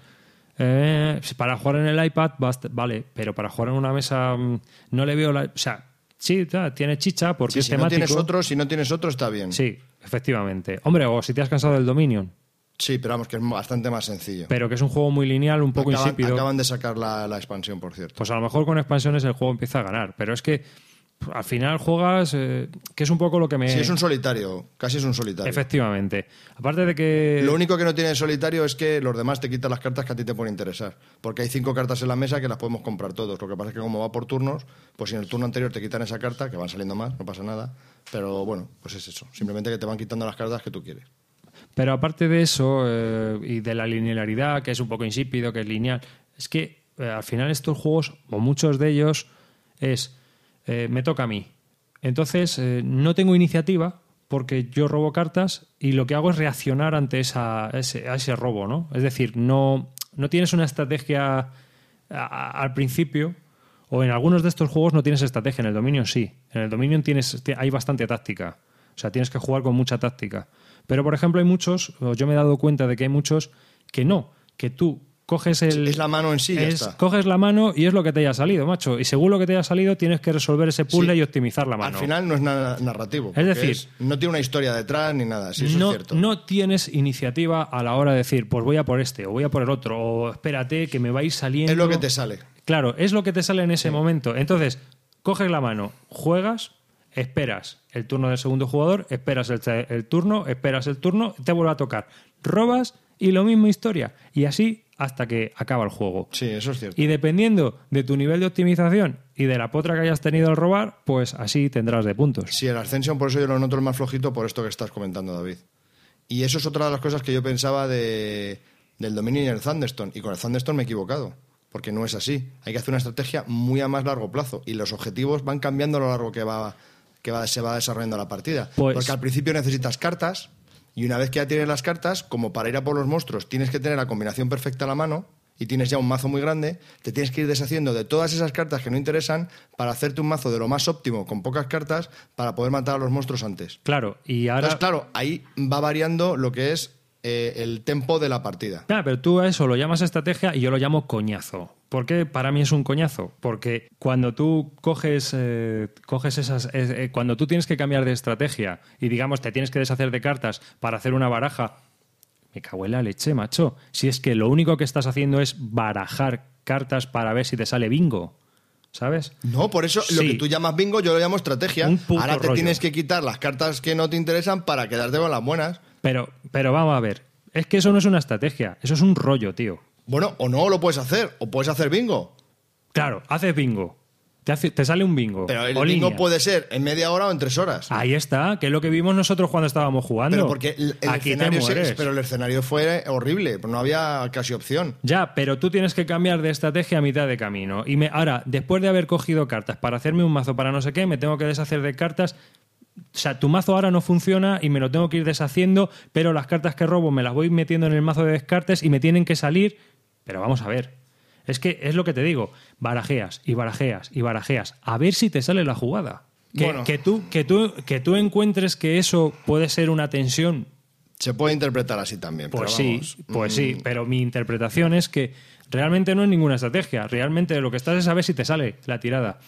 Eh, para jugar en el iPad, vale, pero para jugar en una mesa mm, no le veo la... O sea, sí, tiene chicha porque Sí, es si no temático. tienes otro, si no tienes otro, está bien. Sí, efectivamente. Hombre, o si te has cansado del Dominion, Sí, pero vamos, que es bastante más sencillo. pero que es un juego muy lineal, un poco acaban, insípido. acaban de sacar la, la expansión, por cierto. Pues a lo mejor con expansiones el juego empieza a ganar, pero es que al final juegas, eh, que es un poco lo que me... Sí, es un solitario, casi es un solitario. Efectivamente. Aparte de que... Lo único que no tiene el solitario es que los demás te quitan las cartas que a ti te pueden interesar. Porque hay cinco cartas en la mesa que las podemos comprar todos. Lo que pasa es que como va por turnos, pues si en el turno anterior te quitan esa carta, que van saliendo más, no pasa nada. Pero bueno, pues es eso. Simplemente que te van quitando las cartas que tú quieres. Pero aparte de eso, eh, y de la linealidad, que es un poco insípido, que es lineal, es que eh, al final estos juegos, o muchos de ellos, es, eh, me toca a mí. Entonces, eh, no tengo iniciativa porque yo robo cartas y lo que hago es reaccionar ante ese, a ese robo, ¿no? Es decir, no, no tienes una estrategia al principio, o en algunos de estos juegos no tienes estrategia, en el Dominion sí. En el Dominion tienes, ti- hay bastante táctica. O sea, tienes que jugar con mucha táctica. Pero, por ejemplo, hay muchos, yo me he dado cuenta de que hay muchos que no, que tú coges el... Es la mano en sí, ya es- está. Coges la mano y es lo que te haya salido, macho. Y según lo que te haya salido, tienes que resolver ese puzzle Sí. y optimizar la mano. Al final no es nada narrativo. Es decir- no tiene una historia detrás ni nada. Sí, eso no, es cierto. no tienes iniciativa a la hora de decir, pues voy a por este, o voy a por el otro, o espérate, que me va a ir saliendo. Es lo que te sale. Claro, es lo que te sale en ese momento. Entonces, coges la mano, juegas, esperas el turno del segundo jugador, esperas el, el turno, esperas el turno, te vuelve a tocar, robas y lo mismo historia. Y así hasta que acaba el juego. Sí, eso es cierto. Y dependiendo de tu nivel de optimización y de la potra que hayas tenido al robar, pues así tendrás de puntos. Sí, el Ascension, por eso yo lo noto el más flojito por esto que estás comentando, David. Y eso es otra de las cosas que yo pensaba de, del Dominion y el Thunderstone. Y con el Thunderstone me he equivocado. Porque no es así. Hay que hacer una estrategia muy a más largo plazo. Y los objetivos van cambiando a lo largo que va, que va, se va desarrollando la partida. Pues- Porque al principio necesitas cartas. Y una vez que ya tienes las cartas, como para ir a por los monstruos tienes que tener la combinación perfecta a la mano y tienes ya un mazo muy grande, te tienes que ir deshaciendo de todas esas cartas que no interesan para hacerte un mazo de lo más óptimo con pocas cartas para poder matar a los monstruos antes. Claro, y ahora... Entonces, claro, ahí va variando lo que es eh, el tempo de la partida. Claro, pero tú a eso lo llamas estrategia y yo lo llamo coñazo. ¿Por qué para mí es un coñazo? Porque cuando tú coges, eh, coges esas. eh, cuando tú tienes que cambiar de estrategia y digamos te tienes que deshacer de cartas para hacer una baraja. Me cago en la leche, macho. Si es que lo único que estás haciendo es barajar cartas para ver si te sale bingo. ¿Sabes? No, por eso lo que tú llamas bingo yo lo llamo estrategia. Ahora te rollo. tienes que quitar las cartas que no te interesan para quedarte con las buenas. Pero, pero vamos a ver. Es que eso no es una estrategia, eso es un rollo, tío. Bueno, o no lo puedes hacer, o puedes hacer bingo. Claro, haces bingo. Te, hace- te sale un bingo. Pero el o bingo línea. puede ser en media hora o en tres horas. Ahí está, que es lo que vimos nosotros cuando estábamos jugando. Pero porque el, el Aquí te escenario se- mueres. pero el escenario fue horrible, no había casi opción. Ya, pero tú tienes que cambiar de estrategia a mitad de camino. Y me, ahora, después de haber cogido cartas para hacerme un mazo para no sé qué, me tengo que deshacer de cartas. O sea, tu mazo ahora no funciona y me lo tengo que ir deshaciendo, pero las cartas que robo me las voy metiendo en el mazo de descartes y me tienen que salir. Pero vamos a ver. Es que es lo que te digo. Barajeas y barajeas y barajeas. A ver si te sale la jugada. Que, Bueno. que tú, que, tú, que tú encuentres que eso puede ser una tensión Se puede interpretar así también. pues pero sí, vamos, pues mm, sí, pero mi interpretación es que realmente no es ninguna estrategia, realmente lo que estás es saber si te sale la tirada.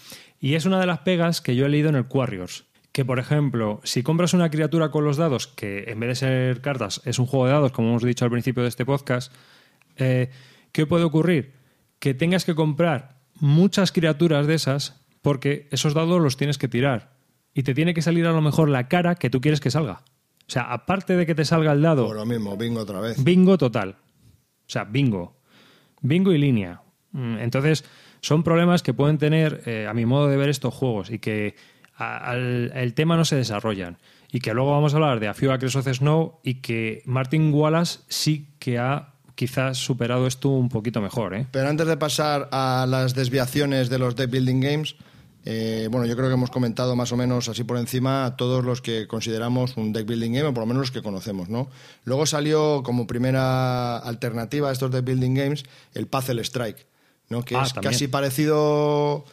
Y es una de las pegas que yo he leído en el Warriors. Que, por ejemplo, si compras una criatura con los dados, que en vez de ser cartas es un juego de dados, como hemos dicho al principio de este podcast, eh, ¿qué puede ocurrir? Que tengas que comprar muchas criaturas de esas porque esos dados los tienes que tirar. Y te tiene que salir a lo mejor la cara que tú quieres que salga. O sea, aparte de que te salga el dado Por lo mismo, bingo otra vez. Bingo total. O sea, bingo. Bingo y línea. Mm, Entonces, son problemas que pueden tener, eh, a mi modo de ver, estos juegos y que al, el tema no se desarrollan. Y que luego vamos a hablar de A Few Acres of Snow y que Martin Wallace sí que ha quizás superado esto un poquito mejor. ¿eh? Pero antes de pasar a las desviaciones de los deck building games, eh, bueno, yo creo que hemos comentado más o menos así por encima a todos los que consideramos un deck building game, o por lo menos los que conocemos, ¿no? Luego salió como primera alternativa a estos deck building games el Puzzle Strike, ¿no? Que Ah, es también. casi parecido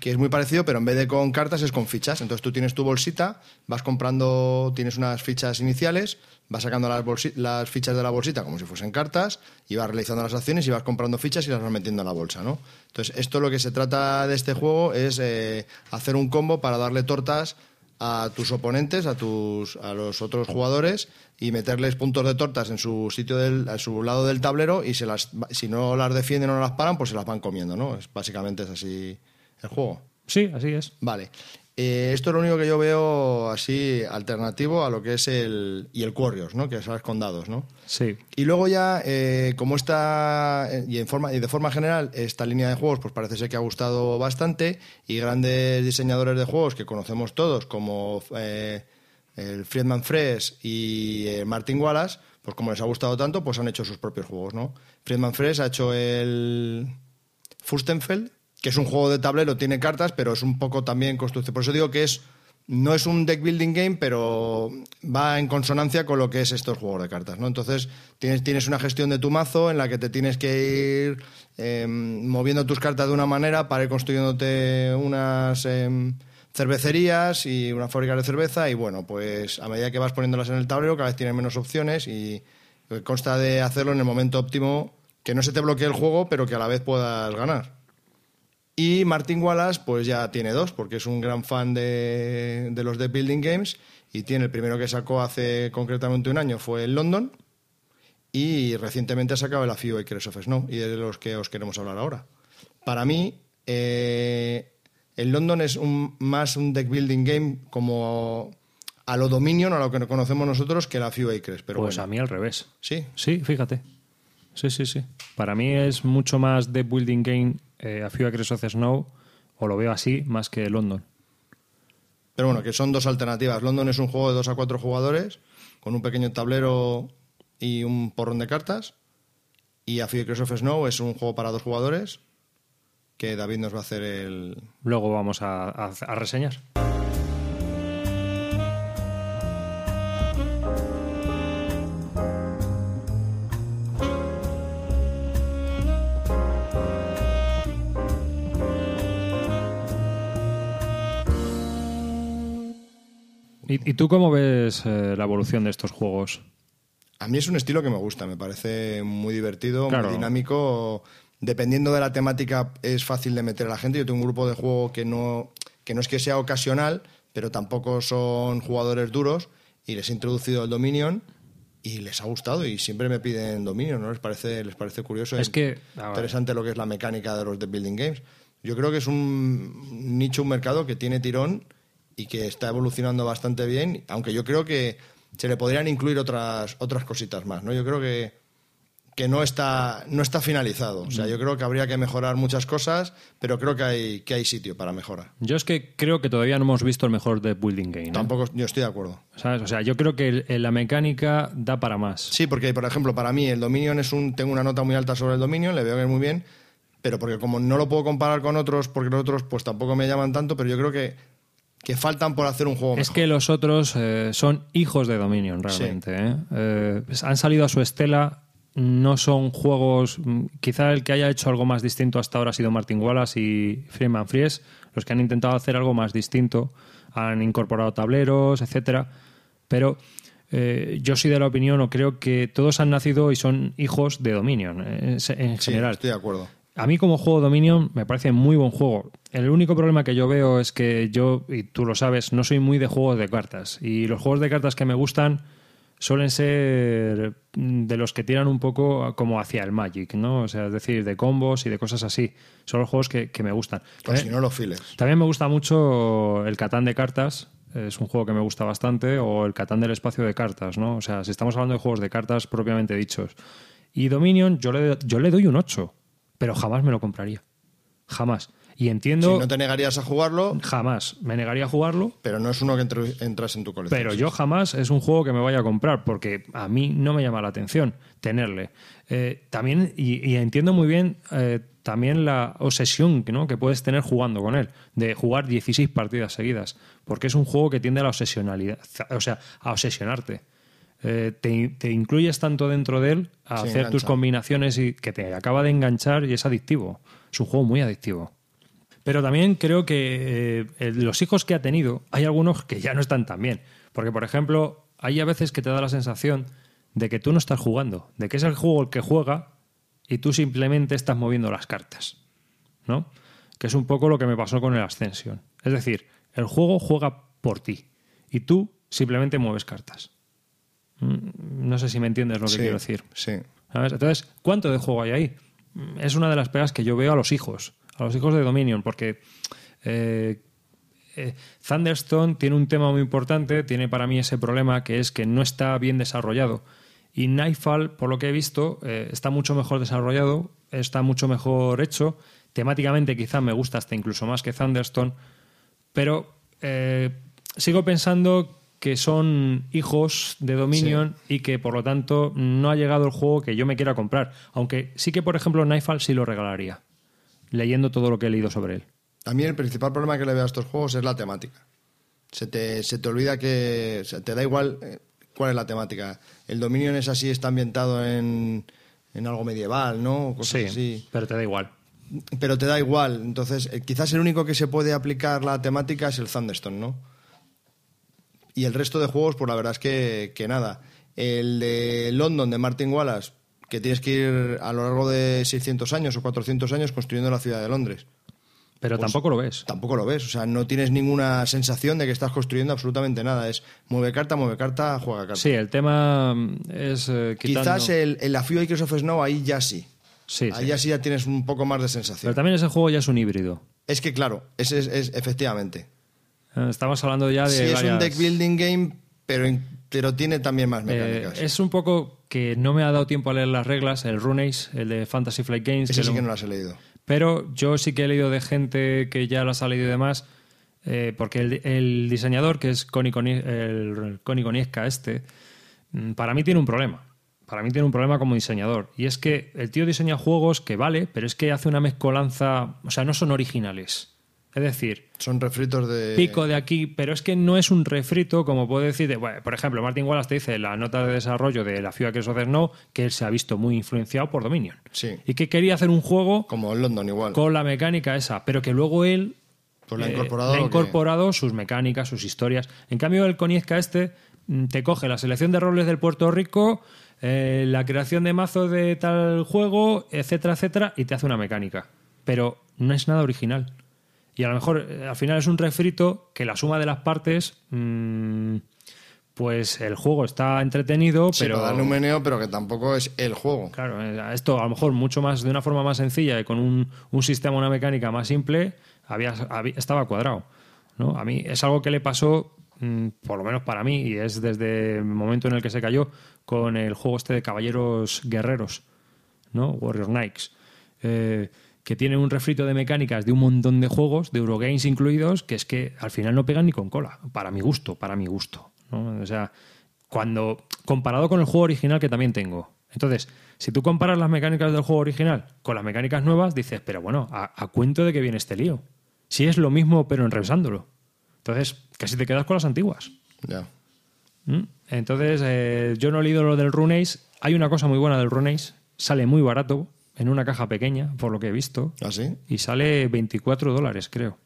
que es muy parecido, pero en vez de con cartas es con fichas. Entonces tú tienes tu bolsita, vas comprando, tienes unas fichas iniciales, vas sacando las, las fichas de la bolsita como si fuesen cartas y vas realizando las acciones y vas comprando fichas y las vas metiendo en la bolsa, ¿no? Entonces esto lo que se trata de este juego es eh, hacer un combo para darle tortas a tus oponentes, a tus a los otros jugadores y meterles puntos de tortas en su sitio del, a su lado del tablero y se las si no las defienden o no las paran, pues se las van comiendo, ¿no? Es, básicamente es así el juego. Sí, así es. Vale. Eh, esto es lo único que yo veo así alternativo a lo que es el. y el Warriors, ¿no? Que es con dados, ¿no? Sí. Y luego ya, eh, como está, eh, y, en forma, y de forma general, esta línea de juegos pues parece ser que ha gustado bastante y grandes diseñadores de juegos que conocemos todos, como eh, el Friedman Fresh y Martin Wallace, pues como les ha gustado tanto, pues han hecho sus propios juegos, ¿no? Friedman Fresh ha hecho el Furstenfeld, que es un juego de tablero, tiene cartas, pero es un poco también construcción. Por eso digo que es no es un deck building game, pero va en consonancia con lo que es estos juegos de cartas, ¿no? Entonces tienes, tienes una gestión de tu mazo en la que te tienes que ir eh, moviendo tus cartas de una manera para ir construyéndote unas eh, cervecerías y una fábrica de cerveza y bueno, pues a medida que vas poniéndolas en el tablero cada vez tienes menos opciones y consta de hacerlo en el momento óptimo que no se te bloquee el juego, pero que a la vez puedas ganar. Y Martin Wallace, pues ya tiene dos, porque es un gran fan de, de los de Building Games y tiene el primero que sacó hace concretamente un año fue en London y recientemente ha sacado el A Few Acres of Snow y de los que os queremos hablar ahora. Para mí, eh, el London es un, más un deck building game como a lo Dominion, a lo que conocemos nosotros, que el A Few Acres. Pero pues bueno. a mí al revés. Sí. Sí, fíjate. Sí, sí, sí. Para mí es mucho más deck building game eh, A Few Acres of Snow, o lo veo así, más que London. Pero bueno, que son dos alternativas. London es un juego de dos a cuatro jugadores, con un pequeño tablero y un porrón de cartas. Y A Few Acres of Snow es un juego para dos jugadores, que David nos va a hacer el... Luego vamos a, a, a reseñar. ¿Y, y tú cómo ves eh, la evolución de estos juegos? A mí es un estilo que me gusta, me parece muy divertido, Claro. muy dinámico. Dependiendo de la temática es fácil de meter a la gente. Yo tengo un grupo de juego que no, que no es que sea ocasional, pero tampoco son jugadores duros y les he introducido el Dominion y les ha gustado y siempre me piden Dominion, ¿no? Les parece, les parece curioso. Es que, a ver. interesante lo que es la mecánica de los de Building Games. Yo creo que es un nicho, un mercado que tiene tirón y que está evolucionando bastante bien, aunque yo creo que se le podrían incluir otras, otras cositas más, ¿no? Yo creo que, que no está, no está finalizado. O sea, yo creo que habría que mejorar muchas cosas, pero creo que hay, que hay sitio para mejora. Yo es que creo que todavía no hemos visto el mejor deck building game. ¿eh? Tampoco, yo estoy de acuerdo. ¿Sabes? O sea, yo creo que el- la mecánica da para más. Sí, porque, por ejemplo, para mí el Dominion es un. Tengo una nota muy alta sobre el Dominion, le veo que es muy bien, pero porque como no lo puedo comparar con otros, porque los otros pues tampoco me llaman tanto, pero yo creo que, que faltan por hacer un juego Es mejor. que los otros eh, son hijos de Dominion, realmente. ¿eh? Eh, pues han salido a su estela, no son juegos. mm, Quizá el que haya hecho algo más distinto hasta ahora ha sido Martin Wallace y Freeman Fries, los que han intentado hacer algo más distinto. Han incorporado tableros, etcétera. Pero eh, yo soy de la opinión, o creo que todos han nacido y son hijos de Dominion, eh, en, Sí, general. estoy de acuerdo. A mí como juego Dominion me parece muy buen juego. El único problema que yo veo es que yo, y tú lo sabes, no soy muy de juegos de cartas. Y los juegos de cartas que me gustan suelen ser mm, de los que tiran un poco como hacia el Magic, ¿no? O sea, es decir, de combos y de cosas así. Son los juegos que, que me gustan. Pues También- si no lo files. también me gusta mucho el Catán de cartas. Es un juego que me gusta bastante. O el Catán del espacio de cartas, ¿no? O sea, si estamos hablando de juegos de cartas propiamente dichos. Y Dominion, yo le, yo le doy un 8. Pero jamás me lo compraría. Jamás. Y entiendo. Si no te negarías a jugarlo, Jamás. Me negaría a jugarlo. pero no es uno que entras en tu colección. Pero yo jamás es un juego que me vaya a comprar porque a mí no me llama la atención tenerle. Eh, también, y, y entiendo muy bien eh, también la obsesión ¿no? que puedes tener jugando con él, de jugar 16 partidas seguidas, porque es un juego que tiende a la obsesionalidad, o sea, a obsesionarte. Eh, te, te incluyes tanto dentro de él a Sí, hacer tus combinaciones y que te acaba de enganchar y es adictivo. Es un juego muy adictivo. Pero también creo que eh, los hijos que ha tenido, hay algunos que ya no están tan bien. Porque, por ejemplo, hay a veces que te da la sensación de que tú no estás jugando, de que es el juego el que juega y tú simplemente estás moviendo las cartas. ¿No? Que es un poco lo que me pasó con el Ascension. Es decir, el juego juega por ti y tú simplemente mueves cartas. Mm, No sé si me entiendes lo que Sí, quiero decir. Sí. ¿Sabes? Entonces, ¿cuánto de juego hay ahí? Mm, Es una de las pegas que yo veo a los hijos, a los hijos de Dominion, porque eh, eh, Thunderstone tiene un tema muy importante, tiene para mí ese problema que es que no está bien desarrollado. Y Nightfall, por lo que he visto, eh, está mucho mejor desarrollado, está mucho mejor hecho. Temáticamente quizá me gusta hasta incluso más que Thunderstone, pero sigo pensando que son hijos de Dominion y que por lo tanto no ha llegado el juego que yo me quiera comprar. Aunque sí que, por ejemplo, Nightfall sí lo regalaría, leyendo todo lo que he leído sobre él. Mí el principal problema que le veo a estos juegos es la temática. Se te, se te olvida que. o sea, te da igual eh, cuál es la temática. El Dominion es así, está ambientado en, en algo medieval, ¿no? Cosas Sí, así. pero te da igual. Pero te da igual. Entonces, eh, quizás el único que se puede aplicar la temática es el Thunderstone, ¿no? Y el resto de juegos, pues la verdad es que, que nada. El de London, de Martin Wallace, que tienes que ir a lo largo de 600 años o 400 años construyendo la ciudad de Londres. Pero tampoco lo ves. Tampoco lo ves. O sea, no tienes ninguna sensación de que estás construyendo absolutamente nada. Es mueve carta, mueve carta, juega carta. Sí, el tema mm, es eh, quitando- Quizás el, el Afio Acres of Snow ahí ya sí. Sí, ahí sí. ya sí ya tienes un poco más de sensación. Pero también ese juego ya es un híbrido. Es que claro, ese es, es- efectivamente. Eh, Estamos hablando ya de Sí, es un deck building game, pero, pero tiene también más Eh, mecánicas. es un poco que no me ha dado tiempo a leer las reglas, el Runeace, el de Fantasy Flight Games. Ese sí lo- que no lo has leído. Pero yo sí que he leído de gente que ya las ha leído y demás, eh, porque el, el diseñador, que es Connie Coni- el Connie Konieska este, mm, para mí tiene un problema. Para mí tiene un problema como diseñador. Y es que el tío diseña juegos que vale, pero es que hace una mezcolanza, o sea, no son originales. Es decir, Son refritos de. pico de aquí, pero es que no es un refrito, como puedo decir, de, bueno, por ejemplo, Martin Wallace te dice en la nota de desarrollo de la FIA que the Snow que él se ha visto muy influenciado por Dominion. Sí. Y que quería hacer un juego Como en London igual. con la mecánica esa, pero que luego él Pues le ha eh, incorporado ha incorporado sus mecánicas, sus historias. En cambio, el Coniesca este mm, te coge la selección de roles del Puerto Rico, eh, la creación de mazos de tal juego, etcétera, etcétera, y te hace una mecánica. Pero no es nada original. Y a lo mejor eh, al final es un refrito que la suma de las partes, mm, pues el juego está entretenido, Sí, pero darle un meneo, pero que tampoco es el juego. Claro, eh, esto a lo mejor mucho más de una forma más sencilla y con un, un sistema, una mecánica más simple, había, había- estaba cuadrado. ¿no? A mí es algo que le pasó, mm, por lo menos para mí, y es desde el momento en el que se cayó con el juego este de Caballeros Guerreros, ¿no? Warrior Knights. eh, que tiene un refrito de mecánicas de un montón de juegos, de Eurogames incluidos, que es que al final no pegan ni con cola, para mi gusto, para mi gusto. ¿no? O sea, cuando comparado con el juego original que también tengo. Entonces, si tú comparas las mecánicas del juego original con las mecánicas nuevas, dices, pero bueno, ¿a, a cuento de que viene este lío? Si es lo mismo, pero enrevesándolo. Entonces, casi te quedas con las antiguas. Ya. ¿Mm? Entonces, eh, yo no he leído lo del Runeace. Hay una cosa muy buena del Runeace. Sale muy barato, en una caja pequeña, por lo que he visto. ¿Ah, sí? Y sale 24 dólares, creo.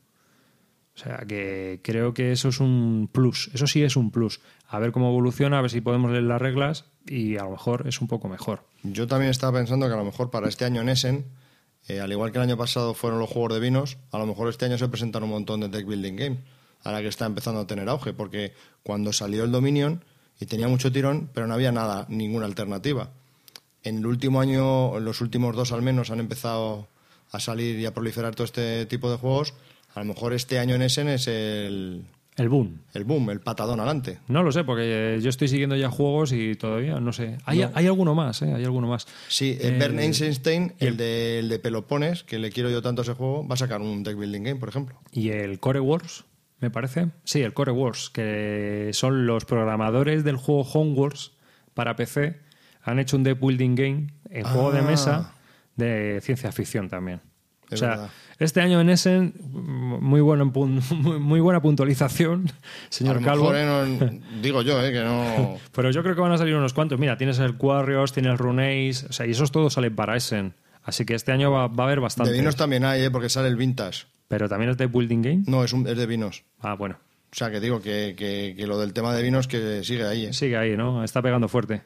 O sea, que creo que eso es un plus. Eso sí es un plus. A ver cómo evoluciona, a ver si podemos leer las reglas y a lo mejor es un poco mejor. Yo también estaba pensando que a lo mejor para este año en Essen, eh, al igual que el año pasado fueron los juegos de vinos, a lo mejor este año se presentan un montón de deck building game, ahora que está empezando a tener auge, porque cuando salió el Dominion y tenía mucho tirón, pero no había nada, ninguna alternativa. En el último año, en los últimos dos al menos, han empezado a salir y a proliferar todo este tipo de juegos. A lo mejor este año en Essen es el, El boom. el boom, el patadón adelante. No lo sé, porque eh, yo estoy siguiendo ya juegos y todavía no sé. Hay, No. hay alguno más, ¿eh? Hay alguno más. Sí, eh, Bernd Einstein, el- de, el de Pelopones, que le quiero yo tanto a ese juego, va a sacar un deck building game, por ejemplo. Y el Core Wars, me parece. Sí, el Core Wars, que son los programadores del juego Homeworks para PC. Han hecho un deck building game en juego de Ah. mesa de ciencia ficción también. O sea, verdad. este año en Essen, muy, bueno, muy, muy buena puntualización, señor a lo Calvo. mejor, eh, no- digo yo, eh, que no. Pero yo creo que van a salir unos cuantos. Mira, tienes el Warriors, tienes el Runeace, o sea, y esos todos salen para Essen. Así que este año va, va a haber bastante. De vinos también hay, eh, porque sale el vintage. Pero también es de building game. No, es, un- es de vinos. Ah, bueno. O sea, que digo que, que- que lo del tema de vinos que sigue ahí. eh. Sigue ahí, ¿no? Está pegando fuerte.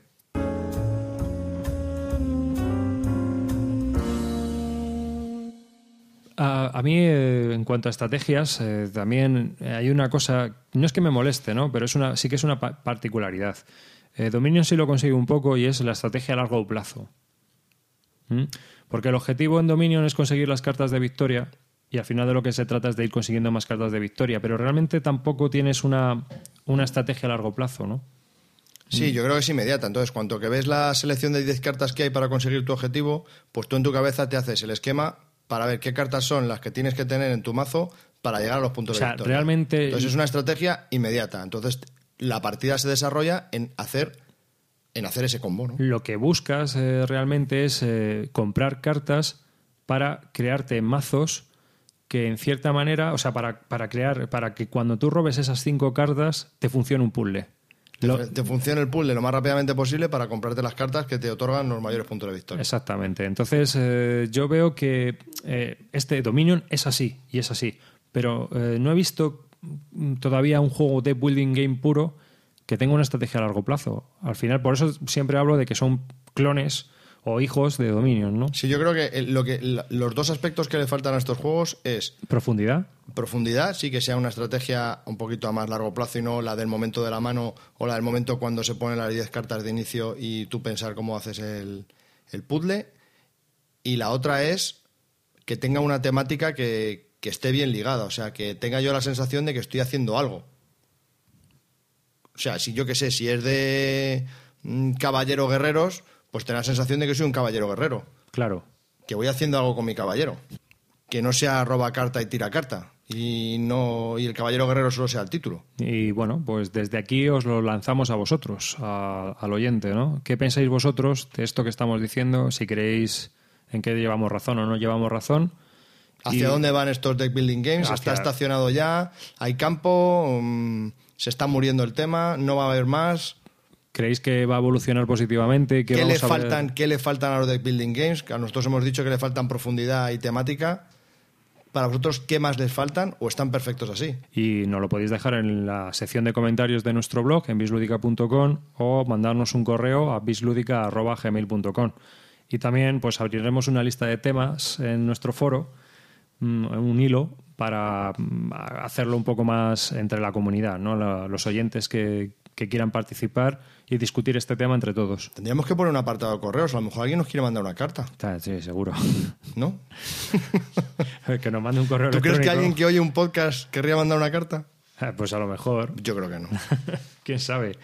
A, a mí, eh, en cuanto a estrategias, eh, también hay una cosa, no es que me moleste, ¿no? Pero es una, sí que es una pa- particularidad. Eh, Dominion sí lo consigue un poco y es la estrategia a largo plazo. ¿Mm? Porque el objetivo en Dominion es conseguir las cartas de victoria y al final de lo que se trata es de ir consiguiendo más cartas de victoria, pero realmente tampoco tienes una, una estrategia a largo plazo, ¿no? Sí, Mm. yo creo que es inmediata. Entonces, cuanto que ves la selección de 10 cartas que hay para conseguir tu objetivo, pues tú en tu cabeza te haces el esquema para ver qué cartas son las que tienes que tener en tu mazo para llegar a los puntos O sea, de victoria. realmente- Entonces es una estrategia inmediata. Entonces la partida se desarrolla en hacer en hacer ese combo, ¿no? Lo que buscas eh, realmente es eh, comprar cartas para crearte mazos que en cierta manera, o sea, para, para crear, para que cuando tú robes esas cinco cartas te funcione un puzzle. Te, Lo- te funciona el puzzle lo más rápidamente posible para comprarte las cartas que te otorgan los mayores puntos de victoria. Exactamente. Entonces, eh, yo veo que eh, este Dominion es así y es así. Pero eh, no he visto todavía un juego de building game puro que tenga una estrategia a largo plazo. Al final, por eso siempre hablo de que son clones o hijos de Dominion, ¿no? Sí, yo creo que, lo que los dos aspectos que le faltan a estos juegos es Profundidad. Profundidad, sí que sea una estrategia un poquito a más largo plazo y no la del momento de la mano o la del momento cuando se ponen las 10 cartas de inicio y tú pensar cómo haces el, el puzzle. Y la otra es que tenga una temática que, que esté bien ligada, o sea, que tenga yo la sensación de que estoy haciendo algo. O sea, si yo qué sé, si es de mm, caballero guerreros, pues tener la sensación de que soy un caballero guerrero Claro. que voy haciendo algo con mi caballero. Que no sea roba carta y tira carta. Y no y el caballero guerrero solo sea el título. Y bueno, pues desde aquí os lo lanzamos a vosotros, a- al oyente, ¿no? ¿Qué pensáis vosotros de esto que estamos diciendo? Si creéis en qué llevamos razón o no llevamos razón. ¿Hacia Y- dónde van estos deck building games? Hacia- ¿Está estacionado ya? ¿Hay campo? Mm, ¿Se está muriendo el tema? ¿No va a haber más? ¿Creéis que va a evolucionar positivamente? ¿Qué, ¿Qué le, vamos a faltan, ¿Qué le faltan a los deck building games? Que a nosotros hemos dicho que le faltan profundidad y temática. Para vosotros, ¿qué más les faltan? ¿O están perfectos así? Y nos lo podéis dejar en la sección de comentarios de nuestro blog, en bisludica.com, o mandarnos un correo a bisludica.gmail.com. Y también pues abriremos una lista de temas en nuestro foro, mm, un hilo, para mm, hacerlo un poco más entre la comunidad, ¿no? Los oyentes que, que quieran participar y discutir este tema entre todos. Tendríamos que poner un apartado de correos. A lo mejor alguien nos quiere mandar una carta, Está- Sí, seguro. ¿no? que nos mande un correo ¿Tú crees que alguien que oye un podcast querría mandar una carta? Ah, Pues a lo mejor. Yo creo que no. ¿Quién sabe?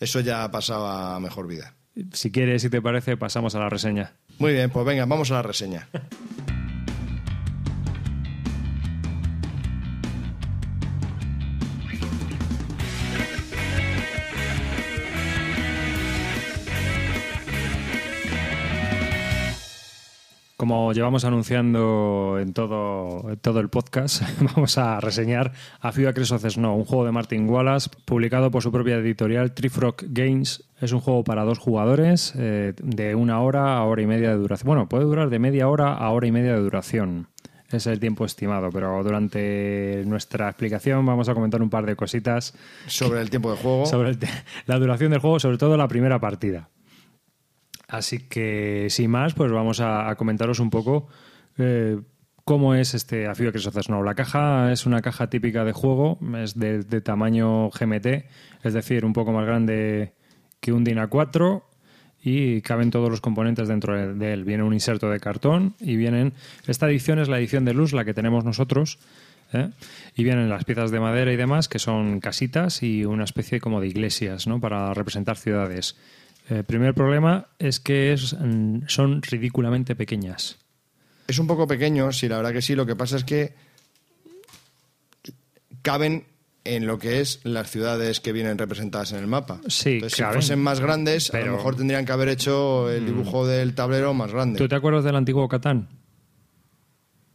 Eso ya ha pasado a mejor vida. Si quieres, si te parece, pasamos a la reseña. Muy bien, pues venga, vamos a la reseña. Como llevamos anunciando en todo, en todo el podcast, vamos a reseñar a Few Acres of Snow, un juego de Martin Wallace, publicado por su propia editorial Trifrog Games. Es un juego para dos jugadores, eh, de una hora a hora y media de duración. Bueno, puede durar de media hora a hora y media de duración. Es el tiempo estimado, pero durante nuestra explicación vamos a comentar un par de cositas Sobre el tiempo de juego. sobre el la duración del juego, sobre todo la primera partida. Así que, sin más, pues vamos a, comentaros un poco eh, cómo es este A Few Acres of the Snow. La caja es una caja típica de juego, es de, tamaño GMT, es decir, un poco más grande que un DIN A4 y caben todos los componentes dentro de, de él. Viene un inserto de cartón y vienen... Esta edición es la edición de luz, la que tenemos nosotros, ¿eh? y vienen las piezas de madera y demás, que son casitas y una especie como de iglesias, ¿no? Para representar ciudades. El primer problema es que es, mm, son ridículamente pequeñas. Es un poco pequeño, sí, la verdad que sí. Lo que pasa es que caben en lo que es las ciudades que vienen representadas en el mapa. Sí, Entonces, si fuesen más grandes, a Pero- Mm. lo mejor tendrían que haber hecho el dibujo del tablero más grande. ¿Tú te acuerdas del antiguo Catán?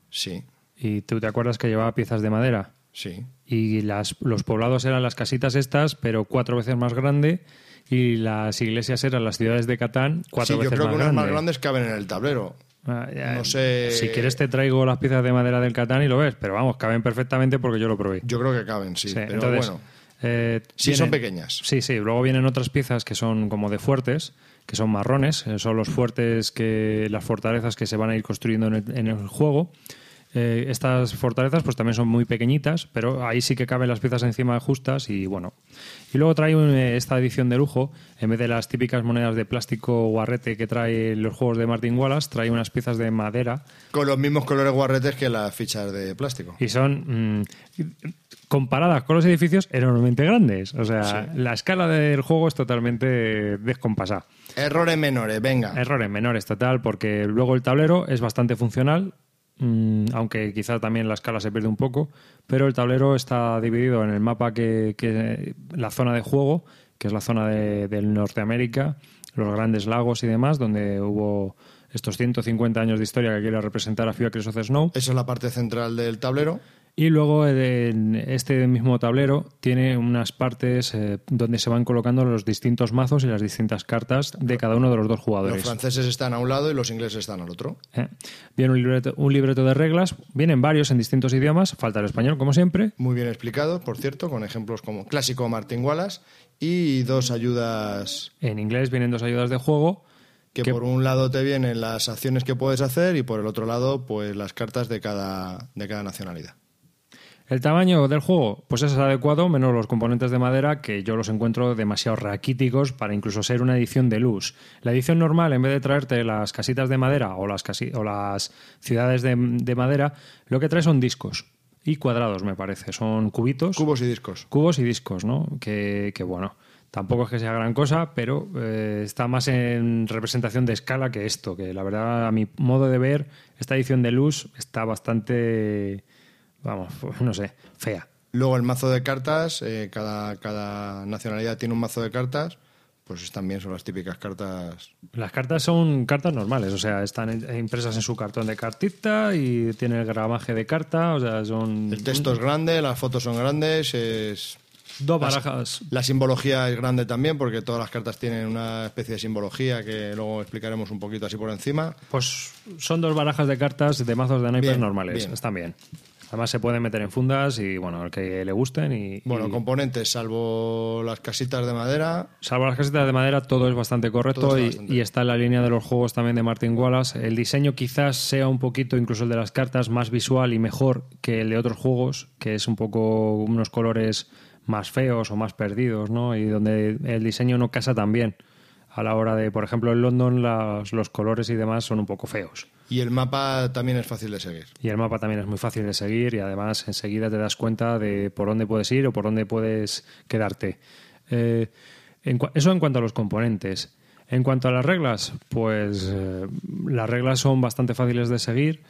Sí, ¿Y tú te acuerdas que llevaba piezas de madera? sí. Y las, los poblados eran las casitas estas, pero cuatro veces más grande. Y las iglesias eran las ciudades de Catán, cuatro Sí, yo veces creo que más unas más grande. grandes caben en el tablero. Ah, ya, No sé. Si quieres te traigo las piezas de madera del Catán y lo ves, pero vamos, caben perfectamente porque yo lo probé. Yo creo que caben, sí. Sí, pero entonces, bueno, eh, sí son pequeñas. Sí, sí. Luego vienen otras piezas que son como de fuertes, que son marrones. eh, Son los fuertes que las fortalezas que se van a ir construyendo en el, en el juego. Eh, estas fortalezas pues también son muy pequeñitas, pero ahí sí que caben las piezas encima justas y bueno. Y luego trae un- eh, esta edición de lujo, en vez de las típicas monedas de plástico guarrete que trae los juegos de Martin Wallace, trae unas piezas de madera Con los mismos colores guarretes que las fichas de plástico. y son mm, comparadas con los edificios enormemente grandes. O sea, Sí. la escala del juego es totalmente descompasada. Errores menores, venga. Errores menores, total, porque luego el tablero es bastante funcional, aunque quizá también la escala se pierde un poco, pero el tablero está dividido en el mapa que, que la zona de juego, que es la zona de, del Norteamérica, los grandes lagos y demás, donde hubo estos 150 años de historia que quiere representar a Fiocres of the Snow. Esa es la parte central del tablero. Y luego eh, en este mismo tablero tiene unas partes eh, donde se van colocando los distintos mazos y las distintas cartas de cada uno de los dos Los jugadores. franceses están a un lado y los ingleses están al otro. Eh, Viene un libreto, un libreto de reglas, vienen varios en distintos idiomas, falta el español como siempre. Muy bien explicado, por cierto, con ejemplos como clásico Martin Wallace y dos ayudas En inglés vienen dos ayudas de juego. que, que- por un lado te vienen las acciones que puedes hacer y por el otro lado pues las cartas de cada, de cada nacionalidad. El tamaño del juego, pues es adecuado, menos los componentes de madera, que yo los encuentro demasiado raquíticos para incluso ser una edición de luz. La edición normal, en vez de traerte las casitas de madera o las, casi- o las ciudades de, de madera, lo que trae son discos. Y cuadrados, me parece. Son cubitos. Cubos y discos. Cubos y discos, ¿no? Que, que, bueno, tampoco es que sea gran cosa, pero eh, está más en representación de escala que esto, que la verdad, a mi modo de ver, esta edición de luz está bastante, vamos, no sé, fea. Luego el mazo de cartas, eh, cada, cada nacionalidad tiene un mazo de cartas, pues también son las típicas cartas. Las cartas son cartas normales, o sea, están impresas en su cartón de cartita y tiene el gramaje de carta, o sea, son... El texto es grande, las fotos son grandes, es... Dos barajas. La simbología es grande también porque todas las cartas tienen una especie de simbología que luego explicaremos un poquito así por encima. Pues son dos barajas de cartas de mazos de naipes normales, bien. están bien. Además se pueden meter en fundas y, bueno, el que le gusten y... Bueno, y- componentes, salvo las casitas de madera, Salvo las casitas de madera, todo es bastante correcto está y, bastante y está en la línea de los juegos también de Martin Wallace. El diseño quizás sea un poquito, incluso el de las cartas, más visual y mejor que el de otros juegos, que es un poco unos colores más feos o más perdidos, ¿no? Y donde el diseño no casa tan bien. A la hora de, por ejemplo, en London las- los colores y demás son un poco feos. y el mapa también es fácil de seguir. Y el mapa también es muy fácil de seguir y además enseguida te das cuenta de por dónde puedes ir o por dónde puedes quedarte. Eh, en eso en cuanto a los componentes. En cuanto a las reglas, pues eh, las reglas son bastante fáciles de seguir.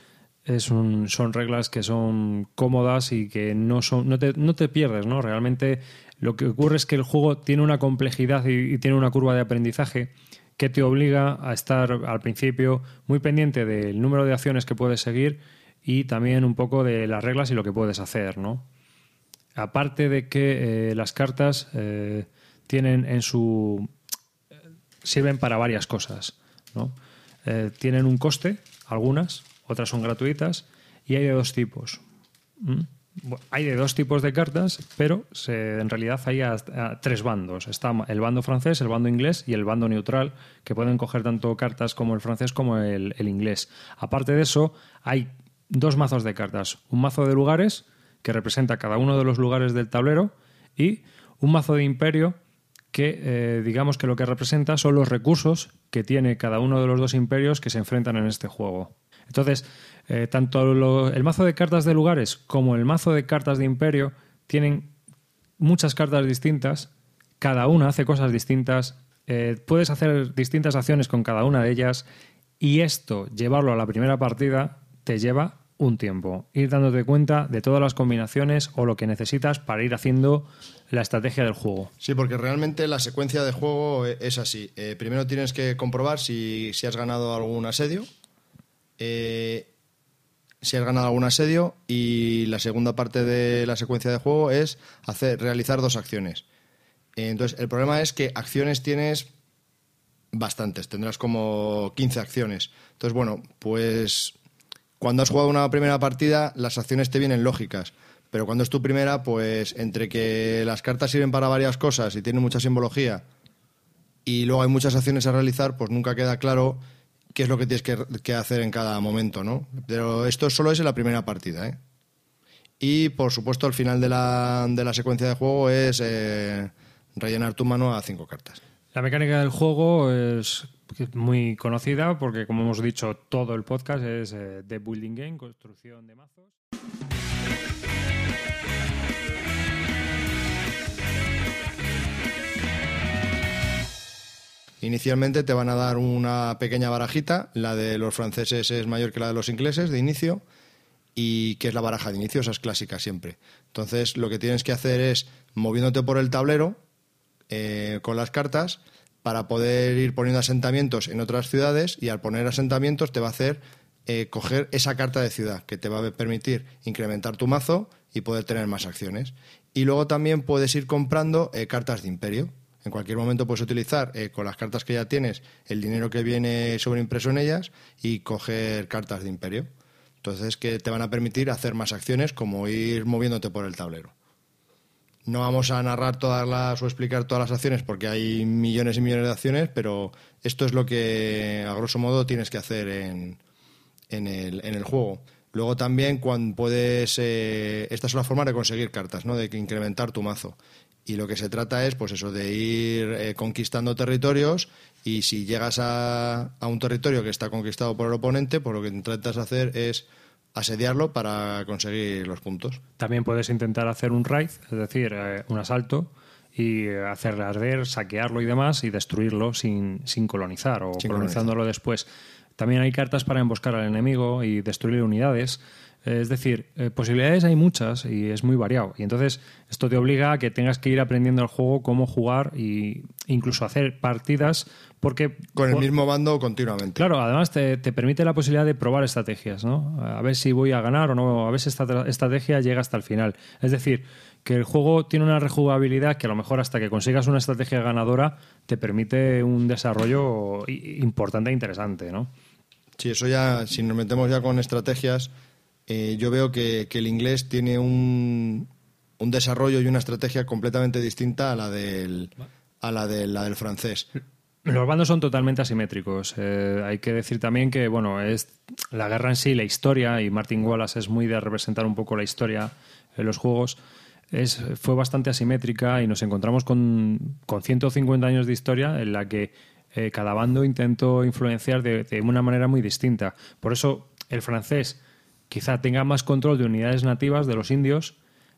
Es un- son reglas que son cómodas y que no, son, no, te, no te pierdes, ¿no? Realmente lo que ocurre es que el juego tiene una complejidad y, tiene una curva de aprendizaje que te obliga a estar al principio muy pendiente del número de acciones que puedes seguir y también un poco de las reglas y lo que puedes hacer, ¿no? Aparte de que eh, las cartas eh, tienen en su sirven para varias cosas, ¿no? Eh, tienen un coste, algunas, otras son gratuitas y hay de dos tipos. Hay de dos tipos de cartas, pero en realidad hay tres bandos. Está el bando francés, el bando inglés y el bando neutral, que pueden coger tanto cartas como el francés como el, el inglés. Aparte de eso, hay dos mazos de cartas. Un mazo de lugares, que representa cada uno de los lugares del tablero, y un mazo de imperio, que eh, digamos que lo que representa son los recursos que tiene cada uno de los dos imperios que se enfrentan en este juego. Entonces, eh, tanto el mazo de cartas de lugares como el mazo de cartas de imperio tienen muchas cartas distintas, cada una hace cosas distintas, eh, puedes hacer distintas acciones con cada una de ellas y esto, llevarlo a la primera partida, te lleva un tiempo. Ir dándote cuenta de todas las combinaciones o lo que necesitas para ir haciendo la estrategia del juego. Sí, porque realmente la secuencia de juego eh, es así. Primero tienes que comprobar si, si has ganado algún asedio. eh, si has ganado algún asedio y la segunda parte de la secuencia de juego es hacer realizar dos acciones. Entonces, el problema es que acciones tienes bastantes, tendrás como 15 acciones. Entonces, bueno, pues cuando has jugado una primera partida, las acciones te vienen lógicas. Pero cuando es tu primera, pues entre que las cartas sirven para varias cosas y tienen mucha simbología y luego hay muchas acciones a realizar, pues nunca queda claro qué es lo que tienes que, hacer en cada momento, ¿no? Pero esto solo es en la primera partida, ¿eh? Y por supuesto, al final de la, de la secuencia de juego es eh, rellenar tu mano a cinco cartas. La mecánica del juego es muy conocida porque, como hemos dicho, todo el podcast es eh, de building game, construcción de mazos. Inicialmente te van a dar una pequeña barajita, la de los franceses es mayor que la de los ingleses de inicio, y que es la baraja de inicio, esa es clásica siempre. Entonces lo que tienes que hacer es, moviéndote por el tablero eh, con las cartas, para poder ir poniendo asentamientos en otras ciudades, y al poner asentamientos te va a hacer eh, coger esa carta de ciudad, que te va a permitir incrementar tu mazo y poder tener más acciones. Y luego también puedes ir comprando eh, cartas de imperio. En cualquier momento puedes utilizar eh, con las cartas que ya tienes el dinero que viene sobreimpreso en ellas y coger cartas de imperio. Entonces que te van a permitir hacer más acciones como ir moviéndote por el tablero. No vamos a narrar todas las o explicar todas las acciones porque hay millones y millones de acciones, pero esto es lo que a grosso modo tienes que hacer en, en, el, juego. Luego también cuando puedes, eh, esta es una forma de conseguir cartas, ¿no? de incrementar tu mazo. Y lo que se trata es, pues eso, de ir eh, conquistando territorios y si llegas a, a, un territorio que está conquistado por el oponente, pues lo que intentas hacer es asediarlo para conseguir los puntos. También puedes intentar hacer un raid, es decir, eh, un asalto, y hacerle arder, saquearlo y demás, y destruirlo sin, sin colonizar o Sin colonizándolo después. También hay cartas para emboscar al enemigo y destruir unidades. Eh, Es decir, eh, posibilidades hay muchas y es muy variado. Y entonces esto te obliga a que tengas que ir aprendiendo el juego, cómo jugar e incluso hacer partidas porque... Con el por- mismo bando continuamente. Claro, además te, te permite la posibilidad de probar estrategias, ¿no? A ver si voy a ganar o no, a ver si esta tra- estrategia llega hasta el final. Es decir, que el juego tiene una rejugabilidad que a lo mejor hasta que consigas una estrategia ganadora te permite un desarrollo importante e interesante, ¿no? Sí, eso ya, si nos metemos ya con estrategias, eh, yo veo que, el inglés tiene un, un desarrollo y una estrategia completamente distinta a la del, a la del, la del francés. Los bandos son totalmente asimétricos. Eh, hay que decir también que, bueno, es la guerra en sí, la historia, y Martin Wallace es muy de representar un poco la historia en los juegos, es, fue bastante asimétrica y nos encontramos con, con 150 años de historia en la que eh, cada bando intentó influenciar de, de una manera muy distinta. Por eso el francés quizá tenga más control de unidades nativas de los indios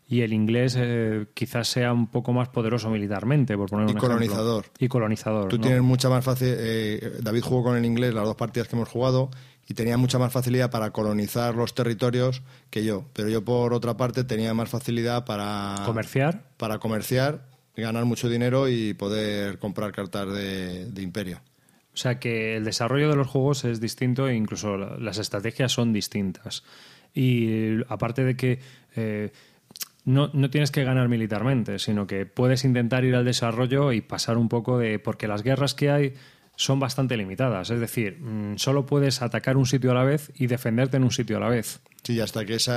y el inglés eh, quizás sea un poco más poderoso militarmente, por poner un Y ejemplo. colonizador. Y colonizador. Tú ¿no? tienes mucha más fácil. eh, David jugó con el inglés las dos partidas que hemos jugado y tenía mucha más facilidad para colonizar los territorios que yo. Pero yo, por otra parte, tenía más facilidad para. Comerciar. Para comerciar, ganar mucho dinero y poder comprar cartas de, de imperio. O sea que el desarrollo de los juegos es distinto e incluso la- las estrategias son distintas. Y aparte de que eh, no, no tienes que ganar militarmente, sino que puedes intentar ir al desarrollo y pasar un poco de... porque las guerras que hay son bastante limitadas. Es decir, mm, solo puedes atacar un sitio a la vez y defenderte en un sitio a la vez. Sí, y hasta que ese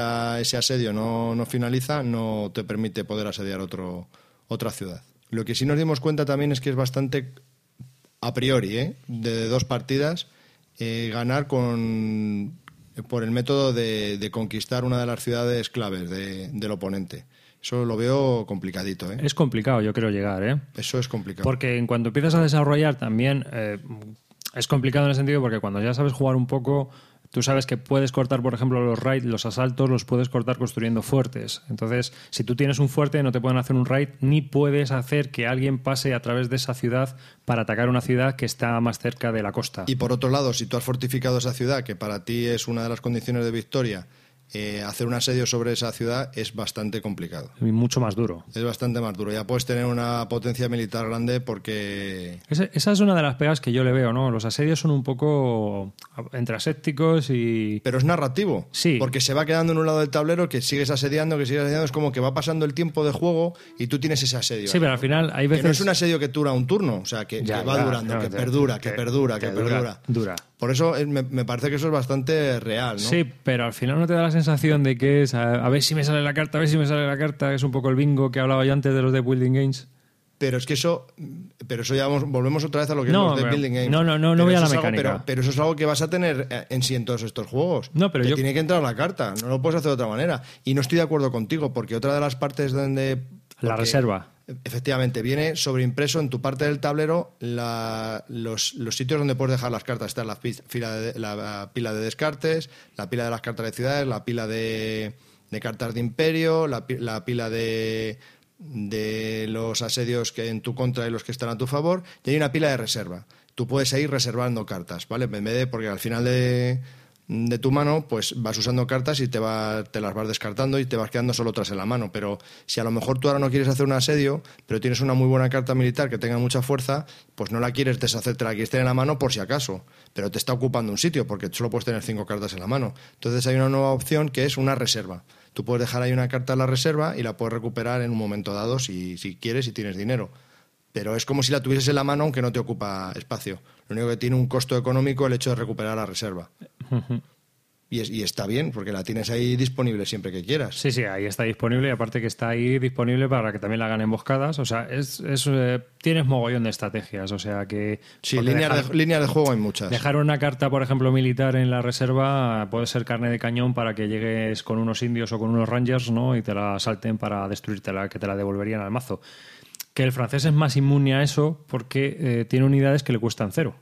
asedio no, no finaliza, no te permite poder asediar otro, otra ciudad. Lo que sí nos dimos cuenta también es que es bastante a priori, ¿eh? de dos partidas, eh, ganar con por el método de, de conquistar una de las ciudades claves de- del oponente. Eso lo veo complicadito. ¿eh? Es complicado, yo creo, llegar, ¿eh? Eso es complicado. Porque en cuanto empiezas a desarrollar también eh, es complicado en el sentido porque cuando ya sabes jugar un poco, tú sabes que puedes cortar, por ejemplo, los raids, los asaltos, los puedes cortar construyendo fuertes. Entonces, si tú tienes un fuerte, no te pueden hacer un raid, ni puedes hacer que alguien pase a través de esa ciudad para atacar una ciudad que está más cerca de la costa. Y por otro lado, si tú has fortificado esa ciudad, que para ti es una de las condiciones de victoria, eh, hacer un asedio sobre esa ciudad es bastante complicado. Y mucho más duro. Es bastante más duro. Ya puedes tener una potencia militar grande porque... Esa, esa es una de las pegas que yo le veo, ¿no? Los asedios son un poco entre asépticos y... Pero es narrativo. Sí. Porque se va quedando en un lado del tablero que sigues asediando, que sigues asediando. Es como que va pasando el tiempo de juego y tú tienes ese asedio. Sí, pero al final hay Que veces... no es un asedio que dura un turno, o sea, que, Ya, que va ya, durando, no, que perdura, que te- perdura, que dura, perdura. dura. Por eso eh, me, me parece que eso es bastante real, ¿no? Sí, pero al final no te da la sensación de que es a, a ver si me sale la carta, a ver si me sale la carta, es un poco el bingo que hablaba yo antes de los de Building Games. Pero es que eso, pero eso ya vamos- volvemos otra vez a lo que No, es los de building games. no, no, no, no voy a la algo- mecánica. pero, pero eso es algo que vas a tener eh, en sí en todos estos juegos. No, pero Te yo- tiene que entrar la carta, no lo puedes hacer de otra manera. Y no estoy de acuerdo contigo, porque otra de las partes donde La reserva. Efectivamente, viene sobreimpreso en tu parte del tablero la- los, los sitios donde puedes dejar las cartas. Está la, fila de- la pila de descartes, la pila de las cartas de ciudades, la pila de, de cartas de imperio, la, la pila de, de los asedios que en tu contra y los que están a tu favor, y hay una pila de reserva. Tú puedes ir reservando cartas, ¿vale? En vez porque al final de, de tu mano, pues vas usando cartas y te, va, te las vas descartando y te vas quedando solo otras en la mano. Pero si a lo mejor tú ahora no quieres hacer un asedio, pero tienes una muy buena carta militar que tenga mucha fuerza, pues no la quieres deshacer, te la quieres tener en la mano por si acaso. Pero te está ocupando un sitio porque solo puedes tener cinco cartas en la mano. Entonces hay una nueva opción que es una reserva. Tú puedes dejar ahí una carta en la reserva y la puedes recuperar en un momento dado si, si quieres y tienes dinero. Pero es como si la tuvieses en la mano aunque no te ocupa espacio. Lo único que tiene un costo económico el hecho de recuperar la reserva. Y, es- y está bien, porque la tienes ahí disponible siempre que quieras. Sí, sí, ahí está disponible y aparte que está ahí disponible para que también la hagan emboscadas. O sea, es, es, eh, tienes mogollón de estrategias. O sea que. Sí, líneas, dejar- de, líneas de juego hay muchas. Dejar una carta, por ejemplo, militar en la reserva puede ser carne de cañón para que llegues con unos indios o con unos rangers, ¿no? Y te la salten para destruírtela, que te la devolverían al mazo. Que el francés es más inmune a eso porque eh, tiene unidades que le cuestan cero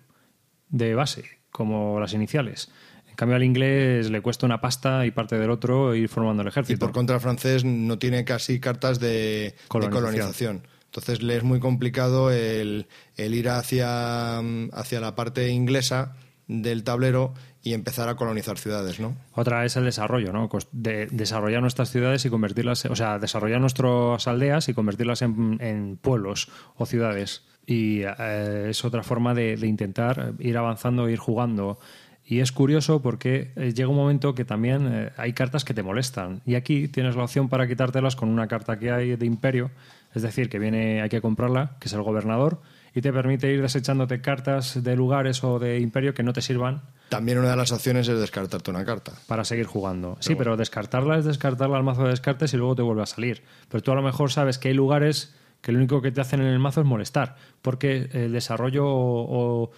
de base, como las iniciales. En cambio, al inglés le cuesta una pasta y parte del otro ir formando el Y ejército. por contra, el francés no tiene casi cartas de de Colonización. Entonces le es muy complicado el, el ir hacia, hacia la parte inglesa del tablero y empezar a colonizar ciudades, ¿no? Otra es el desarrollo, ¿no? De desarrollar nuestras ciudades y convertirlas, o sea, desarrollar nuestras aldeas y convertirlas en, en pueblos o ciudades. Y eh, es otra forma de, de intentar ir avanzando, ir jugando. Y es curioso porque eh, llega un momento que también eh, hay cartas que te molestan. Y aquí tienes la opción para quitártelas con una carta que hay de imperio, es decir, que viene, hay que comprarla, que es el gobernador, y te permite ir desechándote cartas de lugares o de imperio que no te sirvan También una de las opciones es descartarte una carta. para seguir jugando. sí, pero descartarla es descartarla al mazo de descartes y luego te vuelve a salir. Pero tú a lo mejor sabes que hay lugares que lo único que te hacen en el mazo es molestar, porque el desarrollo o,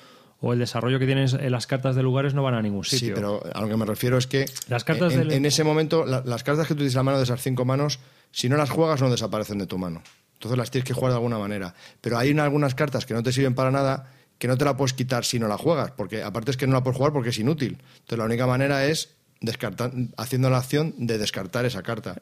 el desarrollo que tienes en las cartas de lugares no van a ningún sitio. Sí, pero a lo que me refiero es que Las cartas en, del- en ese momento, la- las cartas que tú tienes en la mano de esas cinco manos, si no las juegas, no desaparecen de tu mano. Entonces las tienes que jugar de alguna manera. Pero hay una- algunas cartas que no te sirven para nada que no te la puedes quitar si no la juegas, porque aparte es que no la puedes jugar porque es inútil. Entonces la única manera es descartar, haciendo la acción de descartar esa carta.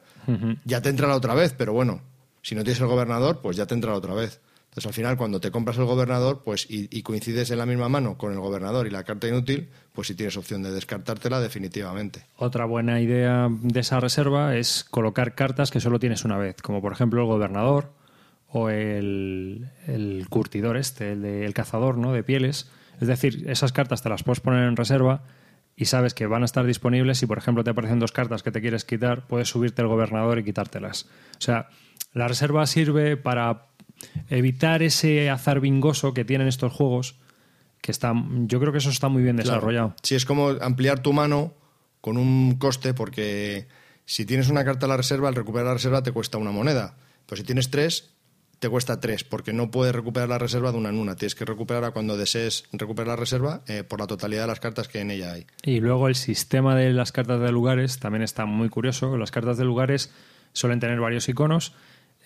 Ya te entrará otra vez, pero bueno, si no tienes el gobernador, pues ya te entrará otra vez. Entonces al final cuando te compras el gobernador, pues y, coincides en la misma mano con el gobernador y la carta inútil, pues si tienes opción de descartártela definitivamente. Otra buena idea de esa reserva es colocar cartas que solo tienes una vez, como por ejemplo el gobernador o el, curtidor este, el cazador ¿no? de pieles. Es decir, esas cartas te las puedes poner en reserva y sabes que van a estar disponibles. Si por ejemplo te aparecen dos cartas que te quieres quitar, puedes subirte el gobernador y quitártelas. O sea, la reserva sirve para evitar ese azar bingoso que tienen estos juegos, que está, yo creo que eso está muy bien Claro. desarrollado. Sí, es como ampliar tu mano con un coste, porque si tienes una carta a la reserva, al recuperar la reserva te cuesta una moneda. Pero si tienes tres, te cuesta tres, porque no puedes recuperar la reserva de una en una. Tienes que recuperarla cuando desees recuperar la reserva eh, por la totalidad de las cartas que en ella hay. Y luego el sistema de las cartas de lugares también está muy curioso. Las cartas de lugares suelen tener varios iconos.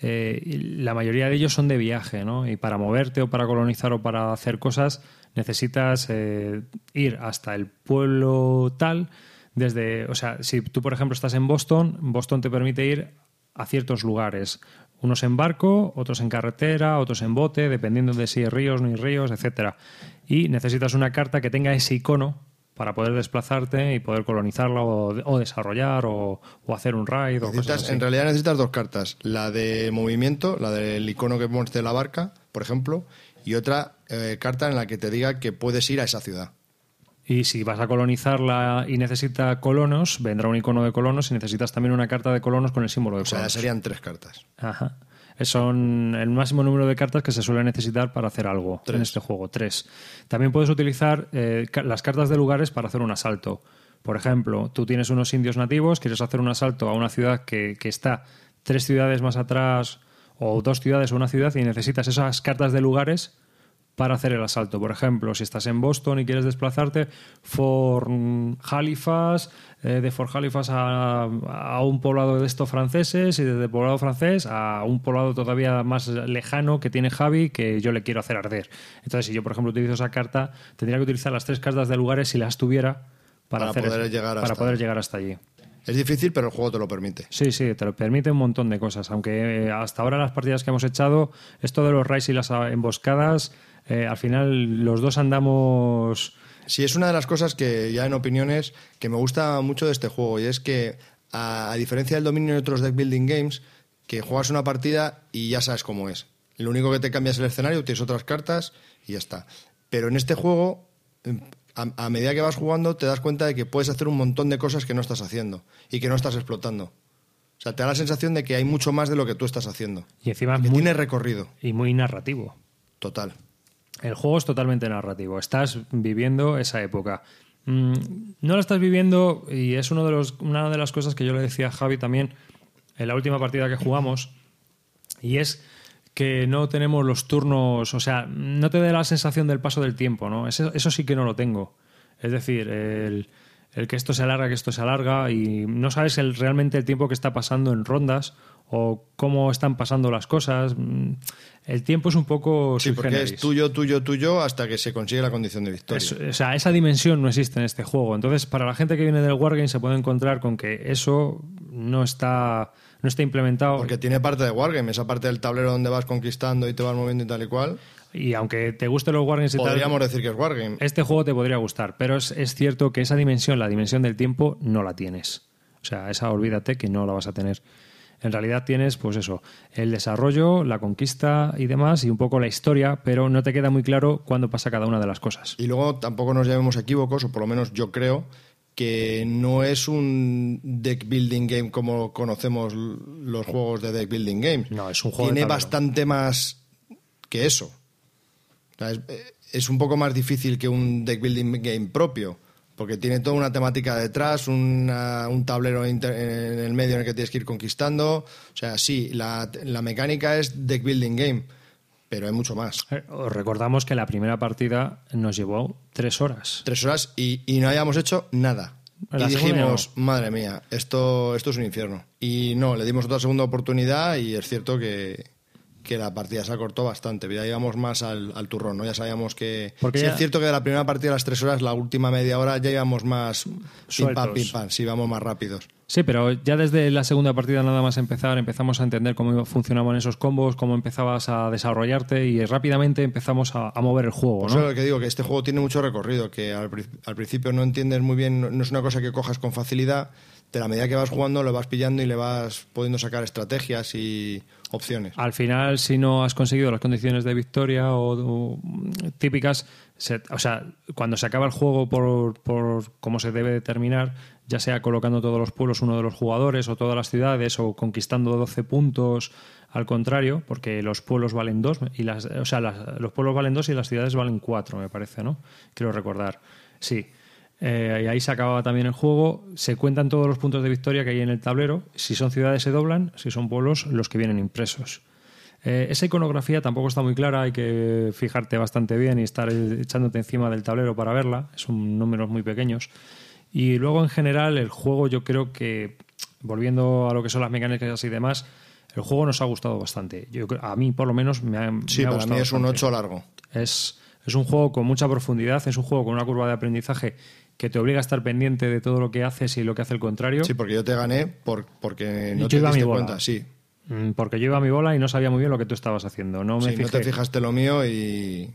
Eh, la mayoría de ellos son de viaje, ¿no? Y para moverte o para colonizar o para hacer cosas necesitas eh, ir hasta el pueblo tal. Desde, o sea, si tú por ejemplo estás en Boston, Boston te permite ir a ciertos lugares, unos en barco, otros en carretera, otros en bote, dependiendo de si hay ríos, no hay ríos, etcétera. Y necesitas una carta que tenga ese icono para poder desplazarte y poder colonizarla o, o desarrollar o, o hacer un raid o cosas así. en realidad necesitas dos cartas. La de movimiento, la del icono que pones de la barca, por ejemplo, y otra eh, carta en la que te diga que puedes ir a esa ciudad. Y si vas a colonizarla y necesita colonos, vendrá un icono de colonos y necesitas también una carta de colonos con el símbolo de O sea, colonos. serían tres cartas. Ajá. Son el máximo número de cartas que se suele necesitar para hacer algo en Tres. este juego. Tres. También puedes utilizar eh, las cartas de lugares para hacer un asalto. Por ejemplo, tú tienes unos indios nativos, quieres hacer un asalto a una ciudad que, que está tres ciudades más atrás o dos ciudades o una ciudad y necesitas esas cartas de lugares para hacer el asalto. Por ejemplo, si estás en Boston y quieres desplazarte, for Halifax, eh, de Fort Halifax a, a, un poblado de estos franceses y desde el poblado francés a un poblado todavía más lejano que tiene Javi que yo le quiero hacer arder. Entonces, si yo, por ejemplo, utilizo esa carta, tendría que utilizar las tres cartas de lugares si las tuviera para, Para hacer poder llegar para hasta- poder llegar hasta allí. Es difícil, pero el juego te lo permite. Sí, sí, te lo permite un montón de cosas. Aunque eh, hasta ahora las partidas que hemos echado, esto de los raids y las emboscadas, eh, al final los dos andamos. Sí, es una de las cosas que ya en opiniones que me gusta mucho de este juego y es que a, a diferencia del dominio de otros deck building games, que juegas una partida y ya sabes cómo es. Lo único que te cambia es el escenario, tienes otras cartas y ya está. Pero en este juego, em, a, a medida que vas jugando, te das cuenta de que puedes hacer un montón de cosas que no estás haciendo y que no estás explotando. O sea, te da la sensación de que hay mucho más de lo que tú estás haciendo. Y encima que muy- tiene recorrido. Y muy narrativo. Total. El juego es totalmente narrativo. Estás viviendo esa época. Mm, no lo estás viviendo y es uno de los, una de las cosas que yo le decía a Javi también en la última partida que jugamos y es que no tenemos los turnos, o sea, no te da la sensación del paso del tiempo, ¿no? Eso sí que no lo tengo. Es decir, el, el que esto se alarga, que esto se alarga y no sabes el, realmente el tiempo que está pasando en rondas o cómo están pasando las cosas. Mm, El tiempo es un poco Sí, porque generis. es tuyo, tuyo, tuyo hasta que se consigue la condición de victoria. Es- o sea, esa dimensión no existe en este juego. Entonces, para la gente que viene del Wargame se puede encontrar con que eso no está, no está implementado. Porque tiene parte de Wargame, esa parte del tablero donde vas conquistando y te vas moviendo y tal y cual. Y aunque te gusten los Wargames y Podríamos tal, decir que es Wargame. este juego te podría gustar. Pero es, es cierto que esa dimensión, la dimensión del tiempo, no la tienes. O sea, esa olvídate que no la vas a tener. En realidad tienes, pues eso, el desarrollo, la conquista y demás, y un poco la historia, pero no te queda muy claro cuándo pasa cada una de las cosas. Y luego tampoco nos llevemos equívocos, o por lo menos yo creo que no es un deck building game como conocemos los juegos de deck building games. No, es un juego Tiene bastante más que eso. O sea, es, es un poco más difícil que un deck building game propio, porque tiene toda una temática detrás, una- un tablero inter- en el medio en el que tienes que ir conquistando. O sea, sí, la, la mecánica es deck building game, pero hay mucho más. Eh, Os recordamos que la primera partida nos llevó tres horas. tres horas y, y no hayamos hecho nada. La y dijimos, madre mía, esto, esto es un infierno. Y no, le dimos otra segunda oportunidad y es cierto que, que la partida se acortó bastante. Ya íbamos más al, al turrón, ¿no? Ya sabíamos que... Porque sí, ya- es cierto que de la primera partida a las tres horas, la última media hora, ya íbamos más pim pam, pim pam, sí, íbamos más rápidos. Sí, pero ya desde la segunda partida nada más empezar empezamos a entender cómo funcionaban esos combos, cómo empezabas a desarrollarte y rápidamente empezamos a, a mover el juego, ¿no? eso es lo que digo, que este juego tiene mucho recorrido, que al, al principio no entiendes muy bien, no es una cosa que cojas con facilidad, de la medida que vas jugando lo vas pillando y le vas pudiendo sacar estrategias y opciones. Al final, si no has conseguido las condiciones de victoria o, típicas, se- o sea, cuando se acaba el juego por, por cómo se debe determinar, ya sea colocando todos los pueblos uno de los jugadores o todas las ciudades o conquistando 12 puntos, al contrario, porque los pueblos valen dos y las, o sea, las- los pueblos valen dos y las ciudades valen cuatro, me parece, ¿no? Quiero recordar. Sí. Eh, y ahí se acababa también el juego. Se cuentan todos los puntos de victoria que hay en el tablero. Si son ciudades se doblan, si son pueblos, los que vienen impresos. Eh, esa iconografía tampoco está muy clara, hay que fijarte bastante bien y estar echándote encima del tablero para verla. Son números muy pequeños. Y luego, en general, el juego, yo creo que, volviendo a lo que son las mecánicas y demás, el juego nos ha gustado bastante. Yo, a mí, por lo menos, me ha, Sí, me ha gustado mí es un bastante. 8 largo. Es, es un juego con mucha profundidad, es un juego con una curva de aprendizaje que te obliga a estar pendiente de todo lo que haces y lo que hace el contrario. Sí, porque yo te gané por, porque no Yo te diste cuenta, sí. Mm, Porque yo iba a mi bola y no sabía muy bien lo que tú estabas haciendo. No me Sí, no fijé. te fijaste lo mío y...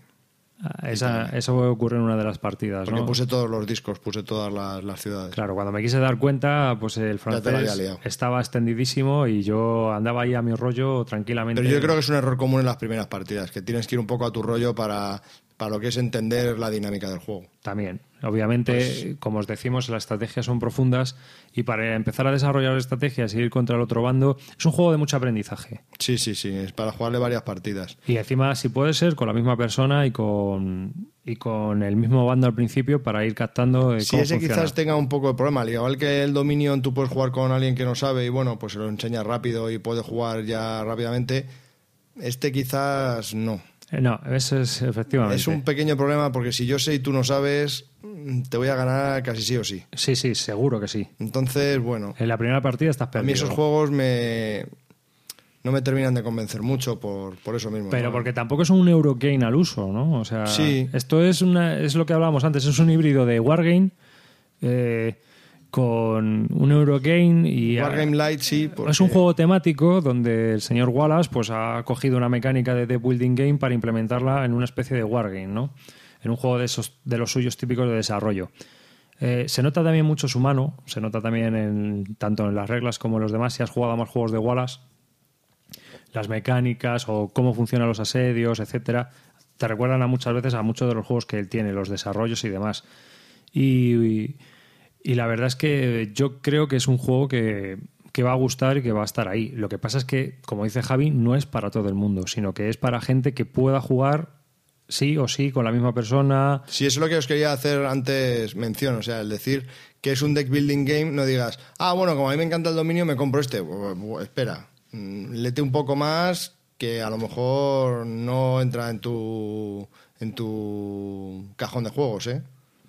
Ah, Esa- eso ocurre en una de las partidas. Porque ¿no? puse todos los discos, puse todas las, las ciudades. Claro, cuando me quise dar cuenta, pues el francés estaba extendidísimo y yo andaba ahí a mi rollo tranquilamente. Pero yo creo que es un error común en las primeras partidas, que tienes que ir un poco a tu rollo para, para lo que es entender la dinámica del juego. También. Obviamente, Pues como os decimos, las estrategias son profundas y para empezar a desarrollar estrategias y ir contra el otro bando, es un juego de mucho aprendizaje. Sí, sí, sí, es para jugarle varias partidas. Y encima, si puede ser, con la misma persona y con, y con el mismo bando al principio para ir captando eh, Sí, cómo ese funciona. quizás tenga un poco de problema. Al igual que el Dominion, tú puedes jugar con alguien que no sabe y bueno, pues se lo enseña rápido y puede jugar ya rápidamente. Este quizás no. Eh, no, eso es efectivamente. Es un pequeño problema porque si yo sé y tú no sabes, mm, te voy a ganar casi sí o sí. Sí, sí, seguro que sí. Entonces, bueno. En la primera partida estás perdido. A mí esos juegos me no me terminan de convencer mucho por, por eso mismo. Pero ¿no? porque tampoco es un Eurogame al uso, ¿no? O sea, Sí. esto es, una, es lo que hablábamos antes, es un híbrido de Wargame eh, con un Eurogame y... Wargame Light sí. porque- Es un juego temático donde el señor Wallace pues, ha cogido una mecánica de The Building Game para implementarla en una especie de Wargame, ¿no? En un juego de, esos, de los suyos típicos de desarrollo. Eh, se nota también mucho su mano, se nota también en, tanto en las reglas como en los demás. Si has jugado a más juegos de Wallace, las mecánicas o cómo funcionan los asedios, etcétera, te recuerdan a muchas veces a muchos de los juegos que él tiene, los desarrollos y demás. Y, y la verdad es que yo creo que es un juego que, que va a gustar y que va a estar ahí. Lo que pasa es que, como dice Javi, no es para todo el mundo, sino que es para gente que pueda jugar sí o sí con la misma persona. Sí, eso es lo que os quería hacer antes mención. O sea, el decir que es un deck building game, no digas, ah, bueno, como a mí me encanta el dominio, me compro este. Espera, mm, lete un poco más que a lo mejor no entra en tu, en tu cajón de juegos, ¿eh?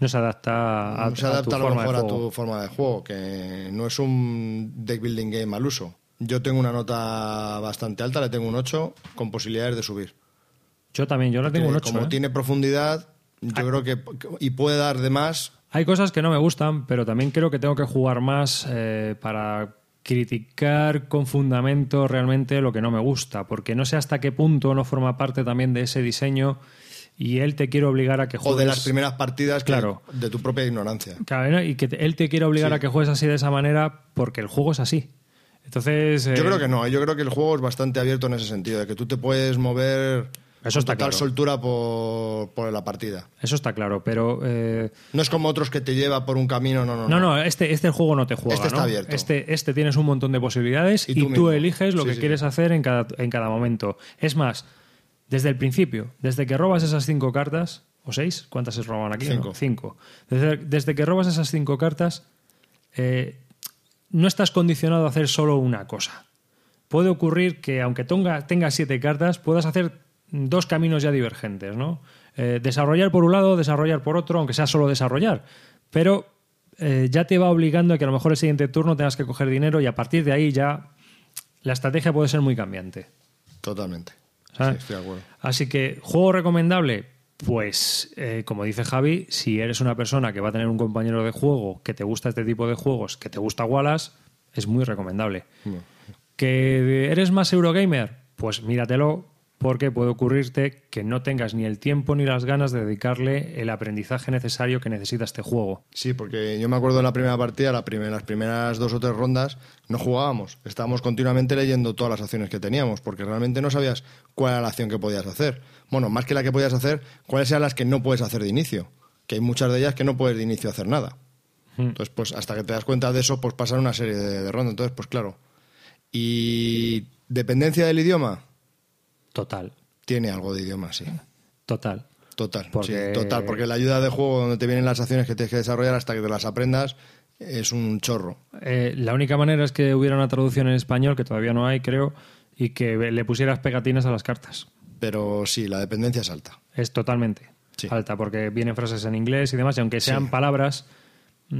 No se adapta a, No se a tu adapta a lo forma de mejor a juego. tu forma de juego, que no es un deck building game al uso. Yo tengo una nota bastante alta, le tengo un 8, con posibilidades de subir. Yo también, yo le tengo un Porque 8. Como ¿eh? tiene profundidad, yo creo que y puede dar de más. Hay cosas que no me gustan, pero también creo que tengo que jugar más eh, para criticar con fundamento realmente lo que no me gusta, porque no sé hasta qué punto no forma parte también de ese diseño y él te quiere obligar a que O juegues. de las primeras partidas, que- Claro. de tu propia ignorancia. Claro, ¿no? y que te- él te quiere obligar Sí. a que juegues así de esa manera porque el juego es así. Entonces. eh, Yo creo que no, yo creo que el juego es bastante abierto en ese sentido, de que tú te puedes mover Eso está total claro. soltura por, por la partida. Eso está claro, pero. eh, No es como otros que te lleva por un camino, no, no, No, no, este, este juego no te juega. Este está ¿no? abierto. Este, este tienes un montón de posibilidades y, Y tú eliges lo Sí, que sí. quieres hacer en cada, en cada momento. Es más, desde el principio, desde que robas esas cinco cartas, o seis, ¿cuántas se roban aquí? Cinco. No, cinco. Desde, desde que robas esas cinco cartas, eh, no estás condicionado a hacer solo una cosa. Puede ocurrir que, aunque tenga, tengas siete cartas, puedas hacer dos caminos ya divergentes, ¿no? Eh, desarrollar por un lado, desarrollar por otro, aunque sea solo desarrollar. Pero eh, ya te va obligando a que a lo mejor el siguiente turno tengas que coger dinero y a partir de ahí ya la estrategia puede ser muy cambiante. Totalmente. ¿Sabes? Sí, estoy de acuerdo. Así que, ¿juego recomendable? Pues, eh, como dice Javi, si eres una persona que va a tener un compañero de juego que te gusta este tipo de juegos, que te gusta Wallace, es muy recomendable. ¿Que eres más Eurogamer? Pues míratelo porque puede ocurrirte que no tengas ni el tiempo ni las ganas de dedicarle el aprendizaje necesario que necesita este juego. Sí, porque yo me acuerdo de la primera partida, la las primeras dos o tres rondas, no jugábamos. Estábamos continuamente leyendo todas las acciones que teníamos, porque realmente no sabías cuál era la acción que podías hacer. Bueno, más que la que podías hacer, cuáles eran las que no puedes hacer de inicio. Que hay muchas de ellas que no puedes de inicio hacer nada. Entonces, pues hasta que te das cuenta de eso, pues pasan una serie de, de rondas. Entonces, pues claro. Y dependencia del idioma, Total, tiene algo de idioma, sí. total. Total, Porque- sí, total, porque la ayuda de juego donde te vienen las acciones que tienes que desarrollar hasta que te las aprendas es un chorro. Eh, la única manera es que hubiera una traducción en español, que todavía no hay, creo, y que le pusieras pegatinas a las cartas. Pero sí, la dependencia es alta. Es totalmente alta, porque vienen frases en inglés y demás, y aunque sean palabras,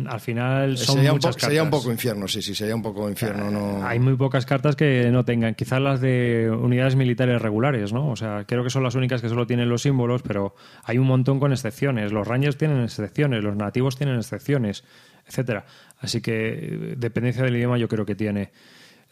al final son sería, un muchas po- sería un poco infierno, sí, sí, sería un poco infierno. No... Hay muy pocas cartas que no tengan, quizás las de unidades militares regulares, ¿no? O sea, creo que son las únicas que solo tienen los símbolos, pero hay un montón con excepciones. Los Rangers tienen excepciones, los nativos tienen excepciones, etcétera. Así que eh, dependencia del idioma yo creo que tiene.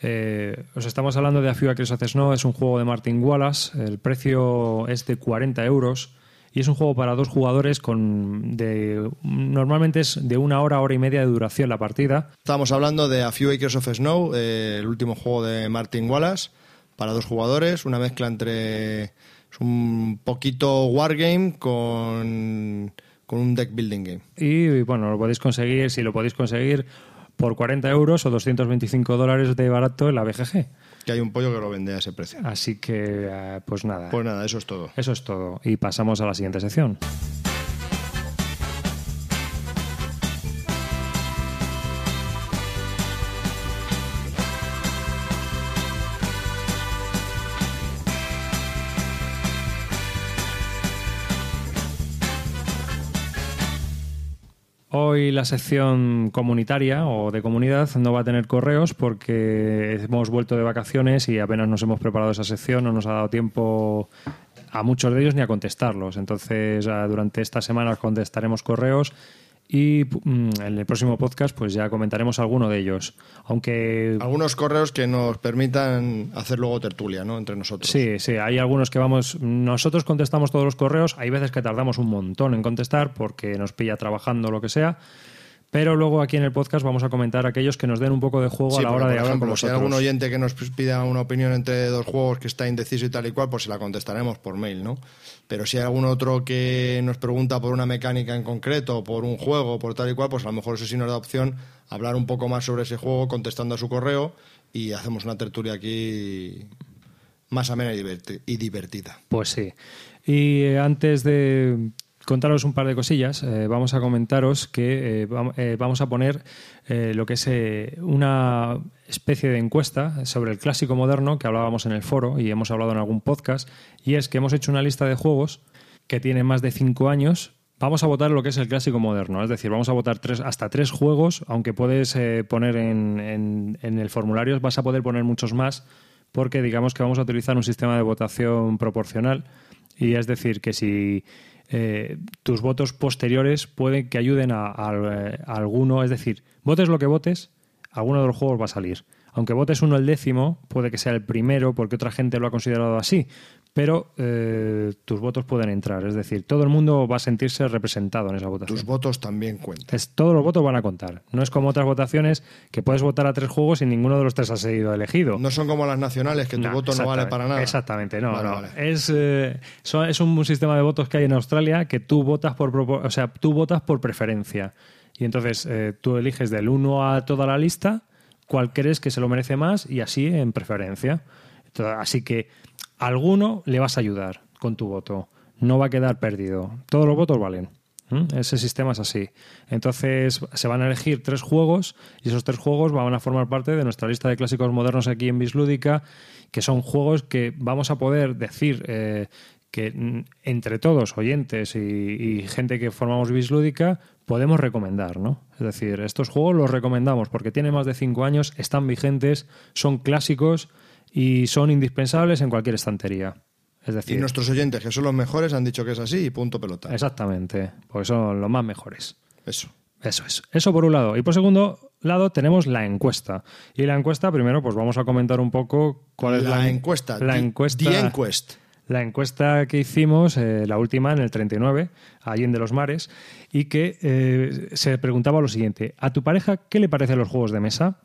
Eh, os estamos hablando de A Few Acres of Snow, es un juego de Martin Wallace, el precio es de 40 euros y es un juego para dos jugadores con de normalmente es de una hora, hora y media de duración la partida. Estábamos hablando de A Few Acres of Snow, eh, el último juego de Martin Wallace, para dos jugadores, una mezcla entre es un poquito wargame con, con un deck building game. Y bueno, lo podéis conseguir, si lo podéis conseguir, por 40 euros o 225 dólares de barato en la BGG. Que hay un pollo que lo vende a ese precio. Así que, eh, pues nada. Pues nada, eso es todo. Eso es todo. Y pasamos a la siguiente sección. Hoy la sección comunitaria o de comunidad no va a tener correos porque hemos vuelto de vacaciones y apenas nos hemos preparado esa sección, no nos ha dado tiempo a muchos de ellos ni a contestarlos. Entonces, durante esta semana os contestaremos correos y mm, en el próximo podcast pues ya comentaremos alguno de ellos. Aunque Algunos correos que nos permitan hacer luego tertulia, ¿no? Entre nosotros. Sí, sí, hay algunos que vamos. Nosotros contestamos todos los correos, hay veces que tardamos un montón en contestar porque nos pilla trabajando o lo que sea. Pero luego aquí en el podcast vamos a comentar aquellos que nos den un poco de juego a la hora de hablar ejemplo, con si hay algún oyente que nos pida una opinión entre dos juegos que está indeciso y tal y cual, pues se la contestaremos por mail, ¿no? Pero si hay algún otro que nos pregunta por una mecánica en concreto, por un juego, por tal y cual, pues a lo mejor eso sí nos da opción hablar un poco más sobre ese juego contestando a su correo y hacemos una tertulia aquí más amena y diverti- y divertida. Pues sí. Y eh, antes de contaros un par de cosillas, eh, vamos a comentaros que eh, eh, vamos a poner lo que es una especie de encuesta sobre el clásico moderno que hablábamos en el foro y hemos hablado en algún podcast, y es que hemos hecho una lista de juegos que tienen más de cinco años. Vamos a votar lo que es el clásico moderno, es decir, vamos a votar tres, hasta tres juegos, aunque puedes poner en, en- en el formulario, vas a poder poner muchos más, porque digamos que vamos a utilizar un sistema de votación proporcional, y es decir, que si eh, tus votos posteriores pueden que ayuden a, a- a alguno, es decir, votes lo que votes, alguno de los juegos va a salir. Aunque votes uno el décimo, puede que sea el primero porque otra gente lo ha considerado así, pero eh, tus votos pueden entrar. Es decir, todo el mundo va a sentirse representado en esa votación. Tus votos también cuentan. Es- todos los votos van a contar. No es como otras votaciones que puedes votar a tres juegos y ninguno de los tres ha sido elegido. No son como las nacionales, que tu No, voto no vale para nada. Exactamente, no, Vale, no. vale. Es, eh, son- es un sistema de votos que hay en Australia que tú votas por, o sea, tú votas por preferencia. Y entonces eh, tú eliges del 1 a toda la lista cuál crees que se lo merece más y así en preferencia. Entonces, así que alguno le vas a ayudar con tu voto. No va a quedar perdido. Todos los votos valen. Ese sistema es así. Entonces se van a elegir tres juegos y esos tres juegos van a formar parte de nuestra lista de clásicos modernos aquí en Bislúdica, que son juegos que vamos a poder decir eh, que entre todos, oyentes y, y gente que formamos Bislúdica, podemos recomendar, ¿no? Es decir, estos juegos los recomendamos porque tienen más de cinco años, están vigentes, son clásicos y son indispensables en cualquier estantería. Es Y decir, nuestros oyentes, que son los mejores, han dicho que es así y punto pelota. Exactamente, porque son los más mejores. Eso. Eso es. Eso por un lado. Y por segundo lado tenemos la encuesta. Y la encuesta, primero, pues vamos a comentar un poco cuál es La la, encuesta, La the- encuesta. the enquest. La encuesta que hicimos, eh, la última, en el 39, allí en de los mares, y que eh, se preguntaba lo siguiente: ¿A tu pareja qué le parecen los juegos de mesa?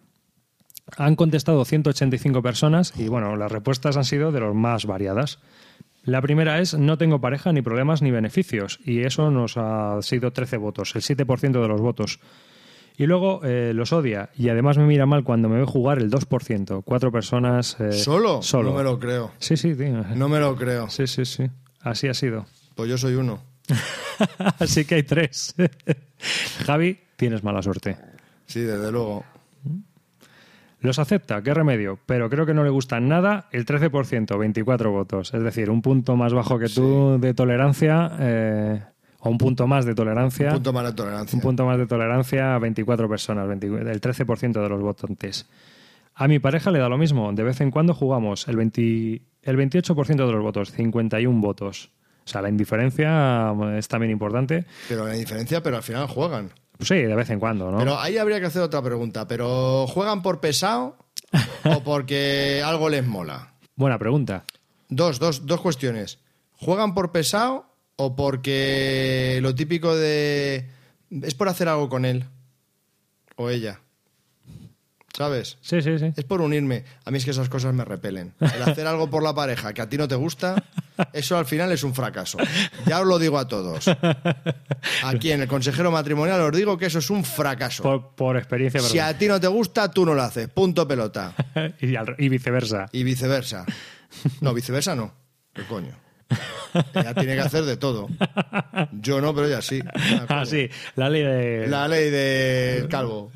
Han contestado 185 personas y bueno, las respuestas han sido de los más variadas. La primera es no tengo pareja, ni problemas, ni beneficios. Y eso nos ha sido 13 votos, el 7% de los votos. Y luego eh, los odia y además me mira mal cuando me ve jugar el 2%. Cuatro personas. eh, ¿Solo? Solo. No me lo creo. Sí, sí, tío. No me lo creo. Sí, sí, sí. Así ha sido. Pues yo soy uno. Así que hay tres. Javi, tienes mala suerte. Sí, desde luego. Los acepta, qué remedio, pero creo que no le gustan nada el 13%, 24 votos. Es decir, un punto más bajo que tú de tolerancia, eh, o un punto más de tolerancia. Un punto más de tolerancia. Un punto más de tolerancia a 24 personas, 20 el 13% de los votantes. A mi pareja le da lo mismo, de vez en cuando jugamos el, 20 el 28% de los votos, 51 votos. O sea, la indiferencia eh, es también importante. Pero la diferencia, pero al final juegan. Sí, de vez en cuando, ¿no? Pero ahí habría que hacer otra pregunta. ¿Pero juegan por pesado o porque algo les mola? Buena pregunta. Dos, dos, dos cuestiones. ¿Juegan por pesado o porque lo típico de... es por hacer algo con él o ella? ¿Sabes? Sí, sí, sí. Es por unirme. A mí es que esas cosas me repelen. El hacer algo por la pareja que a ti no te gusta, eso al final es un fracaso. Ya os lo digo a todos. Aquí en el consejero matrimonial os digo que eso es un fracaso. Por, por experiencia Si a ti no te gusta, tú no lo haces. Punto pelota. y, al- y viceversa. Y viceversa. No, viceversa no. ¿Qué coño? Ella tiene que hacer de todo. Yo no, pero ella sí. Ah. Ah, sí, la ley de... La ley del calvo.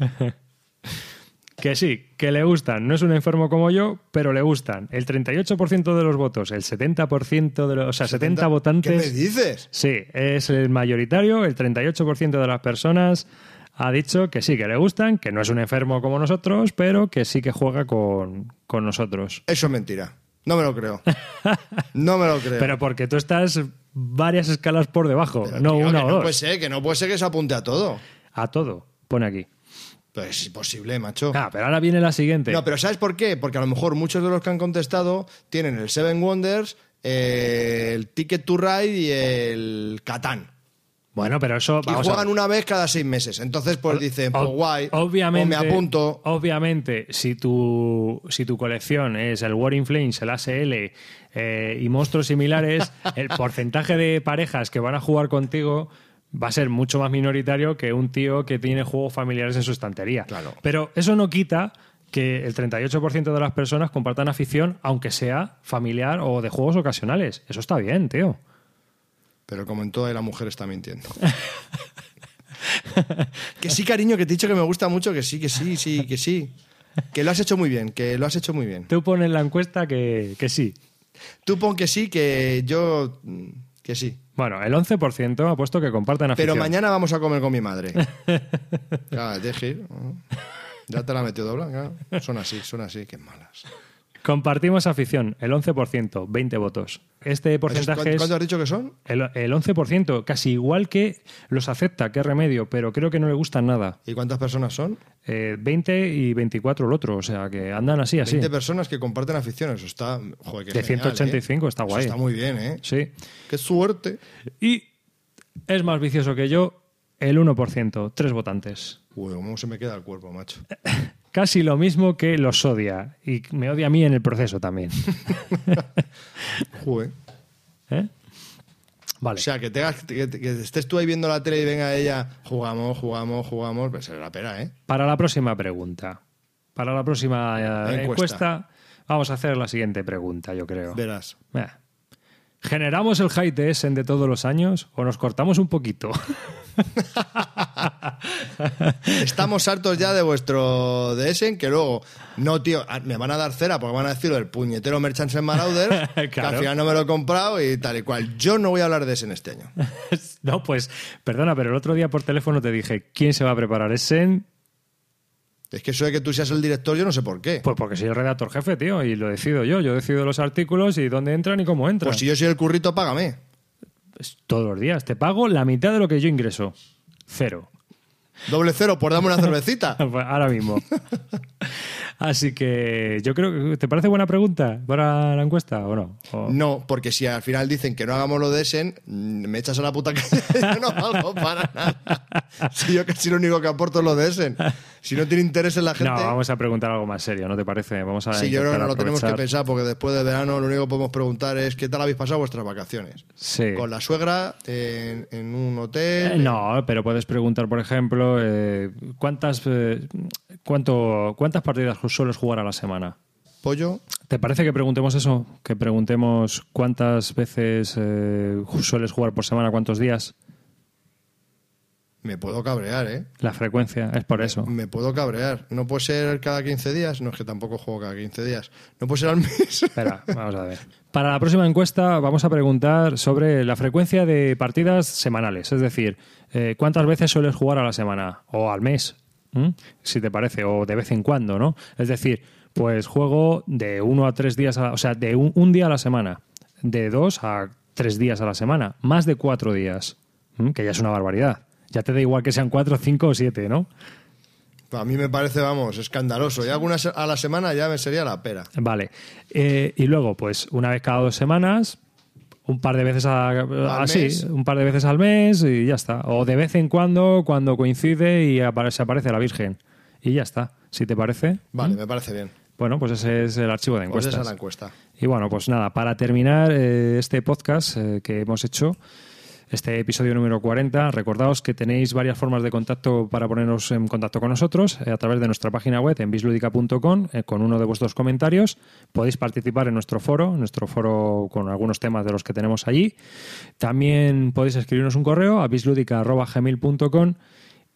Que sí, que le gustan. No es un enfermo como yo, pero le gustan. El 38% de los votos, el 70% de los... O sea, 70, votantes... ¿Qué me dices? Sí, es el mayoritario. El 38% de las personas ha dicho que sí, que le gustan, que no es un enfermo como nosotros, pero que sí que juega con, con nosotros. Eso es mentira. No me lo creo. No me lo creo. Pero porque tú estás varias escalas por debajo, Pero, no tío, una que o no dos. puede ser, que no puede ser que se apunte a todo. A todo, pone aquí. Pues es imposible, macho. Ah, pero ahora viene la siguiente. No, pero ¿sabes por qué? Porque a lo mejor muchos de los que han contestado tienen el Seven Wonders, eh, el Ticket to Ride y el Catán. Bueno, pero eso... Y vamos juegan una vez cada seis meses. Entonces, pues dicen, pues guay, obviamente, o me apunto. Obviamente, si tu, si tu colección es el War in Flames, el ASL eh, y monstruos similares, el porcentaje de parejas que van a jugar contigo va a ser mucho más minoritario que un tío que tiene juegos familiares en su estantería. Claro. Pero eso no quita que el 38% de las personas compartan afición, aunque sea familiar o de juegos ocasionales. Eso está bien, tío. Pero como en todo, la mujer está mintiendo. que sí, cariño, que te he dicho que me gusta mucho, que sí, que sí, sí, que sí. Que lo has hecho muy bien, que lo has hecho muy bien. Tú pones en la encuesta que, que sí. Tú pon que sí, que yo... que sí. Bueno, el 11% ha puesto que comparten afición. Pero mañana vamos a comer con mi madre. Claro, deje. Ya te la metió dobla, claro. Son así, son así, qué malas. Compartimos afición, el 11%, 20 votos. Este porcentaje ¿Cuánto, es cuánto has dicho que son? el, el 11%, casi igual que los acepta, qué remedio, pero creo que no le gustan nada. ¿Y cuántas personas son? Eh, 20 y 24 el otro, o sea, que andan así, así. 20 personas que comparten aficiones. Eso está. Joder, qué De genial, 185 ¿eh? está Eso guay. está muy bien, ¿eh? Sí. Qué suerte. Y es más vicioso que yo, el 1%, tres votantes. Uy, cómo se me queda el cuerpo, macho. Casi lo mismo que los odia. Y me odia a mí en el proceso también. Joder. ¿Eh? Vale. O sea, que, tengas, que, que estés tú ahí viendo la tele y venga ella, jugamos, jugamos, jugamos, pues se la pena, ¿eh? Para la próxima pregunta, para la próxima eh, Encuesta. encuesta. vamos a hacer la siguiente pregunta, yo creo. Verás. Eh, ¿Generamos el high de Essen de todos los años o nos cortamos un poquito? Estamos hartos ya de vuestro de Essen, que luego, no, tío, a- me van a dar cera porque van a decir el puñetero Merchants en Marauder, que Claro. al final no me lo he comprado y tal y cual. Yo no voy a hablar de Essen este año. no, pues, perdona, pero el otro día por teléfono te dije, ¿quién se va a preparar Essen? Es que eso de que tú seas el director, yo no sé por qué. Pues porque soy el redactor jefe, tío, y lo decido yo. Yo decido los artículos y dónde entran y cómo entran. Pues si yo soy el currito, págame. Pues todos los días. Te pago la mitad de lo que yo ingreso. Cero. Doble cero por darme una cervecita. Pues Ahora mismo. Así que yo creo que. ¿Te parece buena pregunta para la encuesta o no? O- No, porque si al final dicen que no hagamos lo de Essen, mm, me echas a la puta calle. yo no valgo para nada. Si yo casi lo único que aporto es lo de Essen. Si no tiene interés en la gente. No, vamos a preguntar algo más serio, ¿no te parece? Vamos a Sí, yo creo que no lo tenemos que pensar porque después de verano lo único que podemos preguntar es ¿qué tal habéis pasado vuestras vacaciones? Sí. Con la suegra, en, en un hotel. Eh, no, pero puedes preguntar, por ejemplo, eh, ¿cuántas, eh, cuánto, ¿cuántas partidas sueles jugar a la semana? Pollo. ¿Te parece que preguntemos eso? Que preguntemos cuántas veces eh, sueles jugar por semana, cuántos días. Me puedo cabrear, ¿eh? La frecuencia, es por eso. Me puedo cabrear. No puede ser cada 15 días. No es que tampoco juego cada 15 días. No puede ser al mes. Espera, vamos a ver. Para la próxima encuesta vamos a preguntar sobre la frecuencia de partidas semanales, es decir, eh, cuántas veces sueles jugar a la semana o al mes, si te parece, o de vez en cuando, ¿no? Es decir, pues juego de uno a tres días, a- o sea, de un, un día a la semana, de dos a tres días a la semana, más de cuatro días, que ya es una barbaridad. Ya te da igual que sean cuatro, cinco o siete, ¿no? A mí me parece, vamos, escandaloso. Y algunas a la semana ya me sería la pera. Vale. Eh, y luego, pues una vez cada dos semanas, un par de veces a- así, mes. un par de veces al mes y ya está. O de vez en cuando, cuando coincide y apare- se aparece la Virgen. Y ya está. Si te parece. Vale, me parece bien. Bueno, pues ese es el archivo de Pues encuestas. esa es la encuesta. Y bueno, pues nada, para terminar eh, este podcast eh, que hemos hecho, este episodio número 40, recordaos que tenéis varias formas de contacto para ponernos en contacto con nosotros eh, a través de nuestra página web en bisludica.com eh, con uno de vuestros comentarios. Podéis participar en nuestro foro, nuestro foro con algunos temas de los que tenemos allí. También podéis escribirnos un correo a bisludica.gmail.com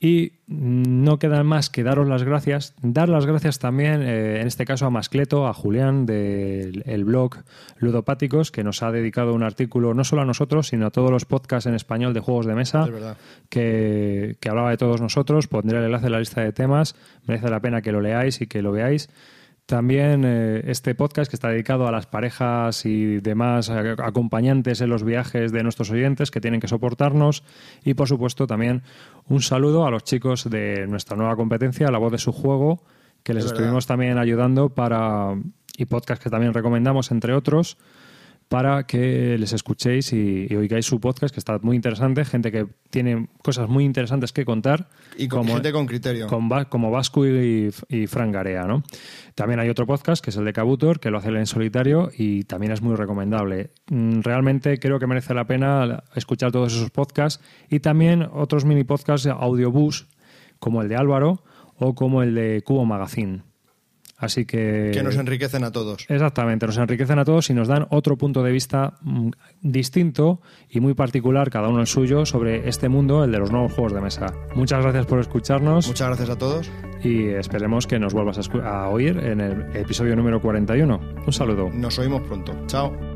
Y no queda más que daros las gracias. Dar las gracias también, eh, en este caso, a Mascleto, a Julián del el blog Ludopáticos, que nos ha dedicado un artículo no solo a nosotros, sino a todos los podcasts en español de juegos de mesa, que, que hablaba de todos nosotros. Pondré el enlace en la lista de temas. Merece la pena que lo leáis y que lo veáis. También eh, este podcast que está dedicado a las parejas y demás acompañantes en los viajes de nuestros oyentes que tienen que soportarnos. Y por supuesto también un saludo a los chicos de nuestra nueva competencia, La Voz de su Juego, que les estuvimos también ayudando para... y podcast que también recomendamos, entre otros para que les escuchéis y, y oigáis su podcast, que está muy interesante, gente que tiene cosas muy interesantes que contar. Y con gente con criterio. con como Vasco y, y Fran Garea, ¿no? También hay otro podcast, que es el de Cabutor, que lo hace él en solitario y también es muy recomendable. Mm, Realmente creo que merece la pena escuchar todos esos podcasts y también otros mini podcasts audiobús, como el de Álvaro o como el de Cubo Magazine. Así que... Que nos enriquecen a todos. Exactamente, nos enriquecen a todos y nos dan otro punto de vista mm, distinto y muy particular, cada uno el suyo, sobre este mundo, el de los nuevos juegos de mesa. Muchas gracias por escucharnos Muchas gracias a todos. y esperemos que nos vuelvas a, a oír en el episodio número 41. Un saludo. Nos oímos pronto. Chao.